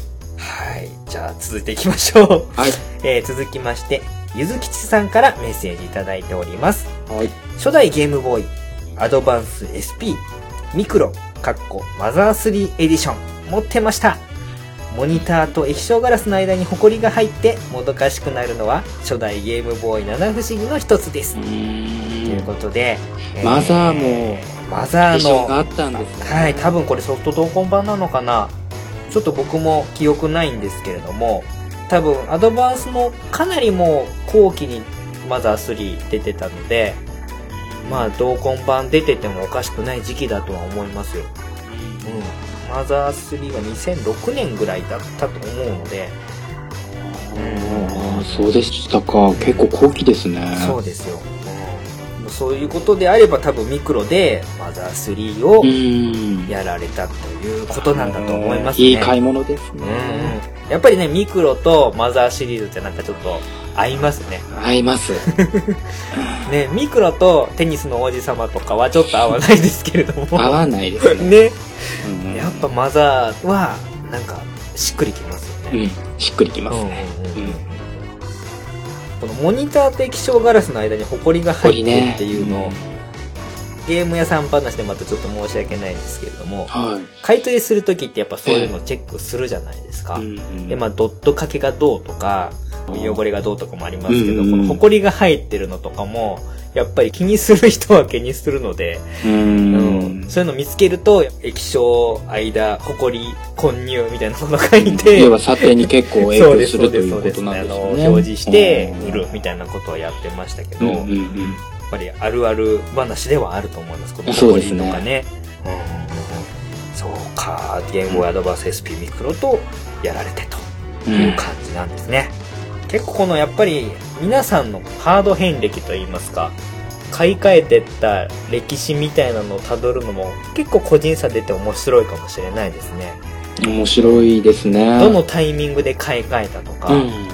はいじゃあ続いていきましょう、はい。えー続きましてゆずきちさんからメッセージいただいておりますはい。初代ゲームボーイ、アドバンス SP、ミクロ、カッコ、マザー3エディション、持ってました。モニターと液晶ガラスの間にホコリが入って、もどかしくなるのは、初代ゲームボーイ七不思議の一つです。うという。ことで、マザーも、マザー衣装があの、ったんですね。はい、多分これソフト同梱版なのかなちょっと僕も記憶ないんですけれども、多分アドバンスのかなりもう後期にマザー3出てたので、まあ同梱版出ててもおかしくない時期だとは思いますよ。うん。マザー3は2006年ぐらいだったと思うので、ああ、そうでしたか。結構後期ですね。そうですよ。うん、そういうことであれば多分ミクロでマザー3を。やられたということなんだと思いますね。いい買い物ですね。うんやっぱりね、ミクロとマザーシリーズってなんかちょっと合いますね。合います。ね、ミクロとテニスの王子様とかはちょっと合わないですけれども。合わないですね。ね。うんやっぱマザーは、なんか、しっくりきますよね。うん。しっくりきますうんうんね。うんうんこのモニターと液晶ガラスの間にホコリが入ってるっていうのを、ねゲーム屋さん話でまたちょっと申し訳ないんですけれども、はい。買い取りするときってやっぱそういうのをチェックするじゃないですか。うんで、まあ、ドットかけがどうとか、汚れがどうとかもありますけど、うんこのホコリが入ってるのとかも、やっぱり気にする人は気にするので、ううんん。そういうの見つけると、液晶、間、ホコリ、混入みたいなこと書いて、要は査定に結構影響するというそうですことなんですあの。表示してうん売るみたいなことをやってましたけど、うんうんやっうん。ぱりあるある話ではあると思います。このホコリそうですねとかね。うんそうか、ゲームボーイアドバンス SP ミクロとやられてという感じなんですね。結構このやっぱり皆さんのハード遍歴といいますか、買い替えてった歴史みたいなのを辿るのも結構個人差出て面白いかもしれないですね。面白いですね。どのタイミングで買い替えたとか、うん。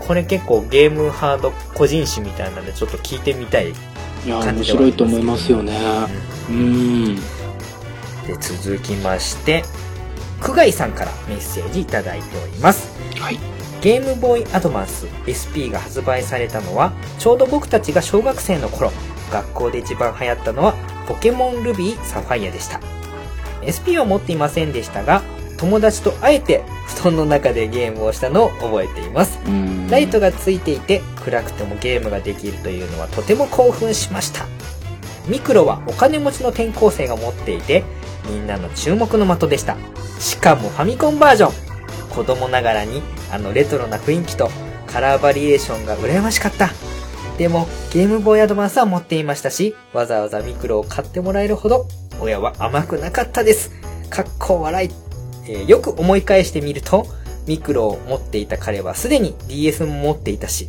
これ結構ゲームハード個人誌みたいなのでちょっと聞いてみたい。いや、面白いと思いますよね。うん。で、続きまして、久外さんからメッセージいただいております。はい。ゲームボーイアドバンス SP が発売されたのは、ちょうど僕たちが小学生の頃、学校で一番流行ったのは、ポケモンルビーサファイアでした。SP は持っていませんでしたが、友達とあえて布団の中でゲームをしたのを覚えています。うんライトがついていて暗くてもゲームができるというのはとても興奮しました。ミクロはお金持ちの転校生が持っていてみんなの注目の的でした。しかもファミコンバージョン。子供ながらにあのレトロな雰囲気とカラーバリエーションが羨ましかった。でもゲームボーイアドバンスは持っていましたしわざわざミクロを買ってもらえるほど親は甘くなかったです。かっこ笑い。えーよく思い返してみるとミクロを持っていた彼はすでに DS も持っていたし、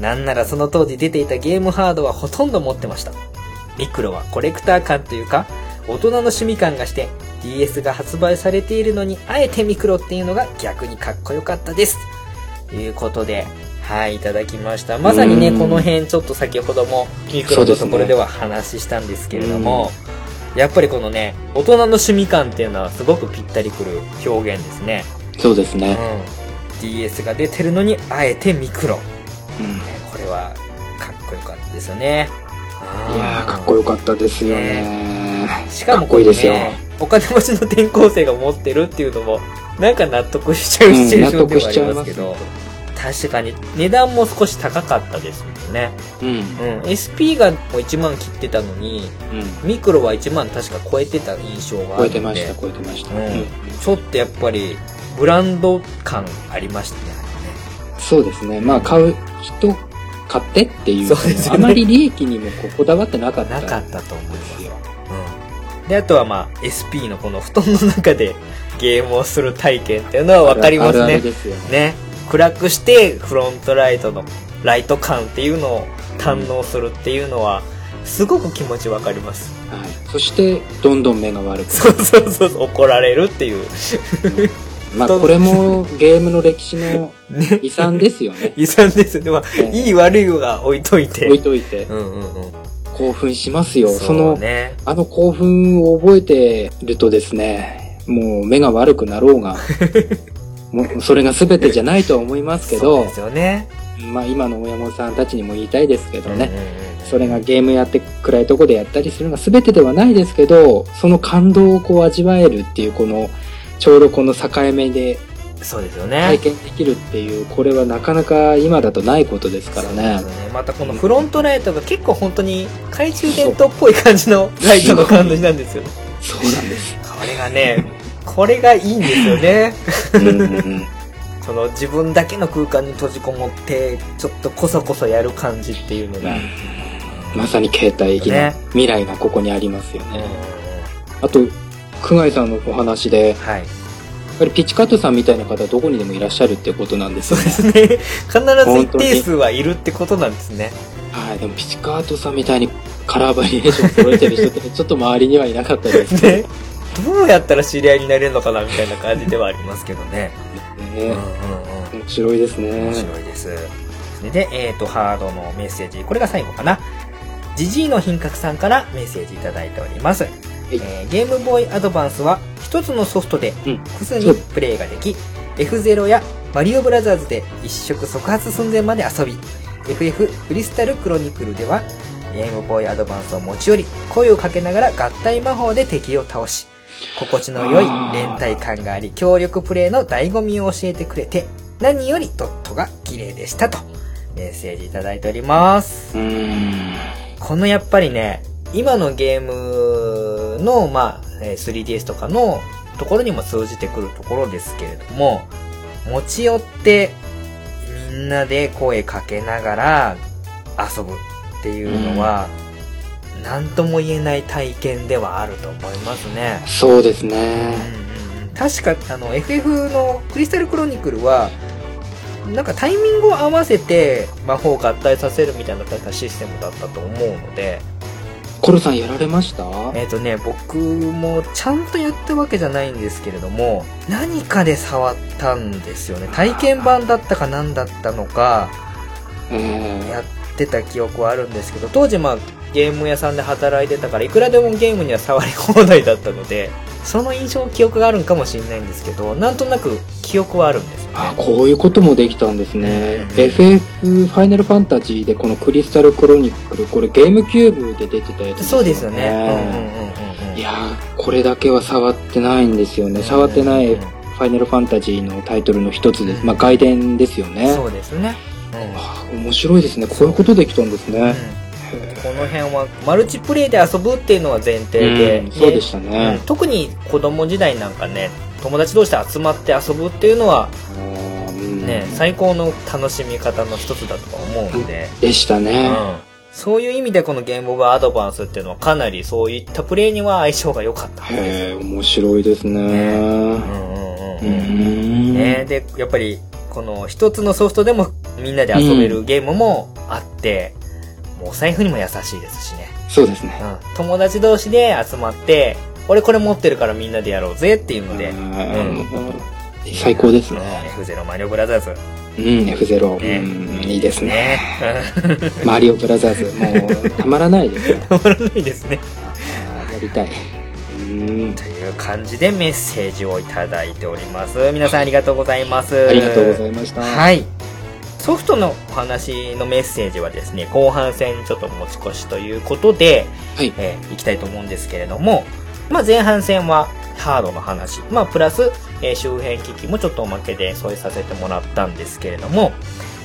なんならその当時出ていたゲームハードはほとんど持ってました。ミクロはコレクター感というか、大人の趣味感がして DS が発売されているのにあえてミクロっていうのが逆にかっこよかったです。ということで、はい、いただきました。まさにね、うんこの辺ちょっと先ほどもミクロのところでは話したんですけれども、やっぱりこのね、大人の趣味感っていうのはすごくぴったりくる表現ですね。そうですね。うん、DS が出てるのにあえてミクロ、うんこれはかっこよかったですよねいやー、かっこよかったですよね。しかもかっこいいですよ。ねお金持ちの転校生が持ってるっていうのもなんか納得しちゃうシチュエーションではありますけど、確かに値段も少し高かったですもんね、うん。うん、SP がもう1万切ってたのにうん。ミクロは1万確か超えてた印象があ超るんでえてました、超えてました。うんうんちょっとやっぱりブランド感ありましたねそうですね。まあ、買う人、買ってっていう、そうですよねあまり利益にもこうこだわってなかった。なかったと思いますよ。うん。で、あとはまあ、SP のこの布団の中でゲームをする体験っていうのはわかりますねすよね。ね。暗くしてフロントライトのライト感っていうのを堪能するっていうのは、すごく気持ちわかります。はい。そして、どんどん目が悪くそうそうそうそう、怒られるっていう。まあ、これもゲームの歴史の ね。遺産ですよね。遺産ですね。まあ、ええいい悪いは置いといて。置いといてう、んうんうん。興奮しますよ。そそうの、ね。あの興奮を覚えてるとですね、もう目が悪くなろうが、もうそれが全てじゃないとは思いますけどそうで、すよね。まあ今の親御さんたちにも言いたいですけどね、それがゲームやって暗いとこでやったりするのが全てではないですけど、その感動をこう味わえるっていうこの、ちょうどこの境目でそうですよね。体験できるっていう、これはなかなか今だとないことですからねねまたこのフロントライトが結構本当に懐中電灯っぽい感じのライトの感じなんですよね。そうなんです。これがね、これがいいんですよね。うんうんうん その自分だけの空間に閉じこもって、ちょっとこそこそやる感じっていうのが。まさに携帯機ねの未来がここにありますようんうんね。あと、久外さんのお話で、はい。ぱりピチカートさんみたいな方どこにでもいらっしゃるってことなんですそうよね。ですね。必ず一定数はいるってことなんですね。はい、でもピチカートさんみたいにカラーバリエーション揃えてる人ってちょっっと周りにはいなかったですね。どうやったら知り合いになれるのかなみたいな感じではありますけどね。うんうんね。うん。面白いですね。面白いです。で、えっ、と、ハードのメッセージ。これが最後かな。ジジイの品格さんからメッセージいただいております。えーゲームボーイアドバンスは一つのソフトでうん。複数にプレイができ、F0 やマリオブラザーズで一触即発寸前まで遊び、FF クリスタルクロニクルでは、ゲームボーイアドバンスを持ち寄り、声をかけながら合体魔法で敵を倒し、心地の良い連帯感があり、協力プレイの醍醐味を教えてくれて、何よりドットが綺麗でしたと、メッセージいただいております。このやっぱりね、今のゲームの、まあ、えー 3DS とかのところにも通じてくるところですけれども、持ち寄ってみんなで声かけながら遊ぶっていうのは、なんとも言えない体験ではあると思いますね。そうですね。うん確か、あの、FF のクリスタルクロニクルは、なんかタイミングを合わせて魔法を合体させるみたいなシステムだったと思うので、コロさんやられました？えっ、とね、僕もちゃんとやったわけじゃないんですけれども、何かで触ったんですよね。体験版だったか何だったのか、えやってた記憶はあるんですけど、当時まあゲーム屋さんで働いてたから、いくらでもゲームには触り放題だったので、その印象、記憶があるんかもしれないんですけど、なんとなく記憶はあるんですよね。あ、こういうこともできたんですね。うん FF ファイナルファンタジーでこのクリスタルクロニクル、これゲームキューブで出てたやつそうですよね。うんうんうんうんうん。いやー、これだけは触ってないんですよね。触ってないうんファイナルファンタジーのタイトルの一つです。うんまあ外伝ですよね。そうですね。うん面白いですね。こういうことできたんですね。この辺はマルチプレイで遊ぶっていうのは前提で、うんそうでしたうんね。特に子供時代なんかね友達同士で集まって遊ぶっていうのはね、最高の楽しみ方の一つだと思うので、でしたね。うんそういう意味でこのゲームオブアドバンスっていうのはかなりそういったプレイには相性が良かった。へえ、面白いですね。うんうんうんううんん。ね、でやっぱりこの一つのソフトでもみんなで遊べるゲームもあって、もうお財布にも優しいですしね。そうですね。うん友達同士で集まって、俺これ持ってるからみんなでやろうぜっていうので、うん最高ですね。F0 マリオブラザーズ。うん、F0。ねうん、いいですね。ね。マリオブラザーズ、もう、たまらないですよ。たまらないですね。やりたい。うん。という感じでメッセージをいただいております。皆さんありがとうございます。ありがとうございました。はい。ソフトのお話のメッセージはですね、後半戦ちょっと持ち越しということで、はい。えーいきたいと思うんですけれども、まあ前半戦はハードの話、まあプラス、えー周辺機器もちょっとおまけで添えさせてもらったんですけれども、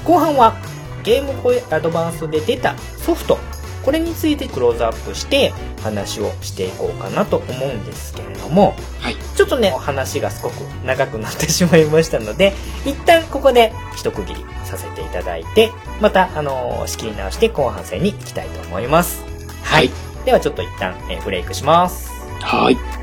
後半はゲームボーイアドバンスで出たソフト、これについてクローズアップして話をしていこうかなと思うんですけれども、はい。ちょっとね、お話がすごく長くなってしまいましたので、一旦ここで一区切りさせていただいて、また、あのー仕切り直して後半戦に行きたいと思います。はい。ではちょっと一旦、えーブレイクします。はい。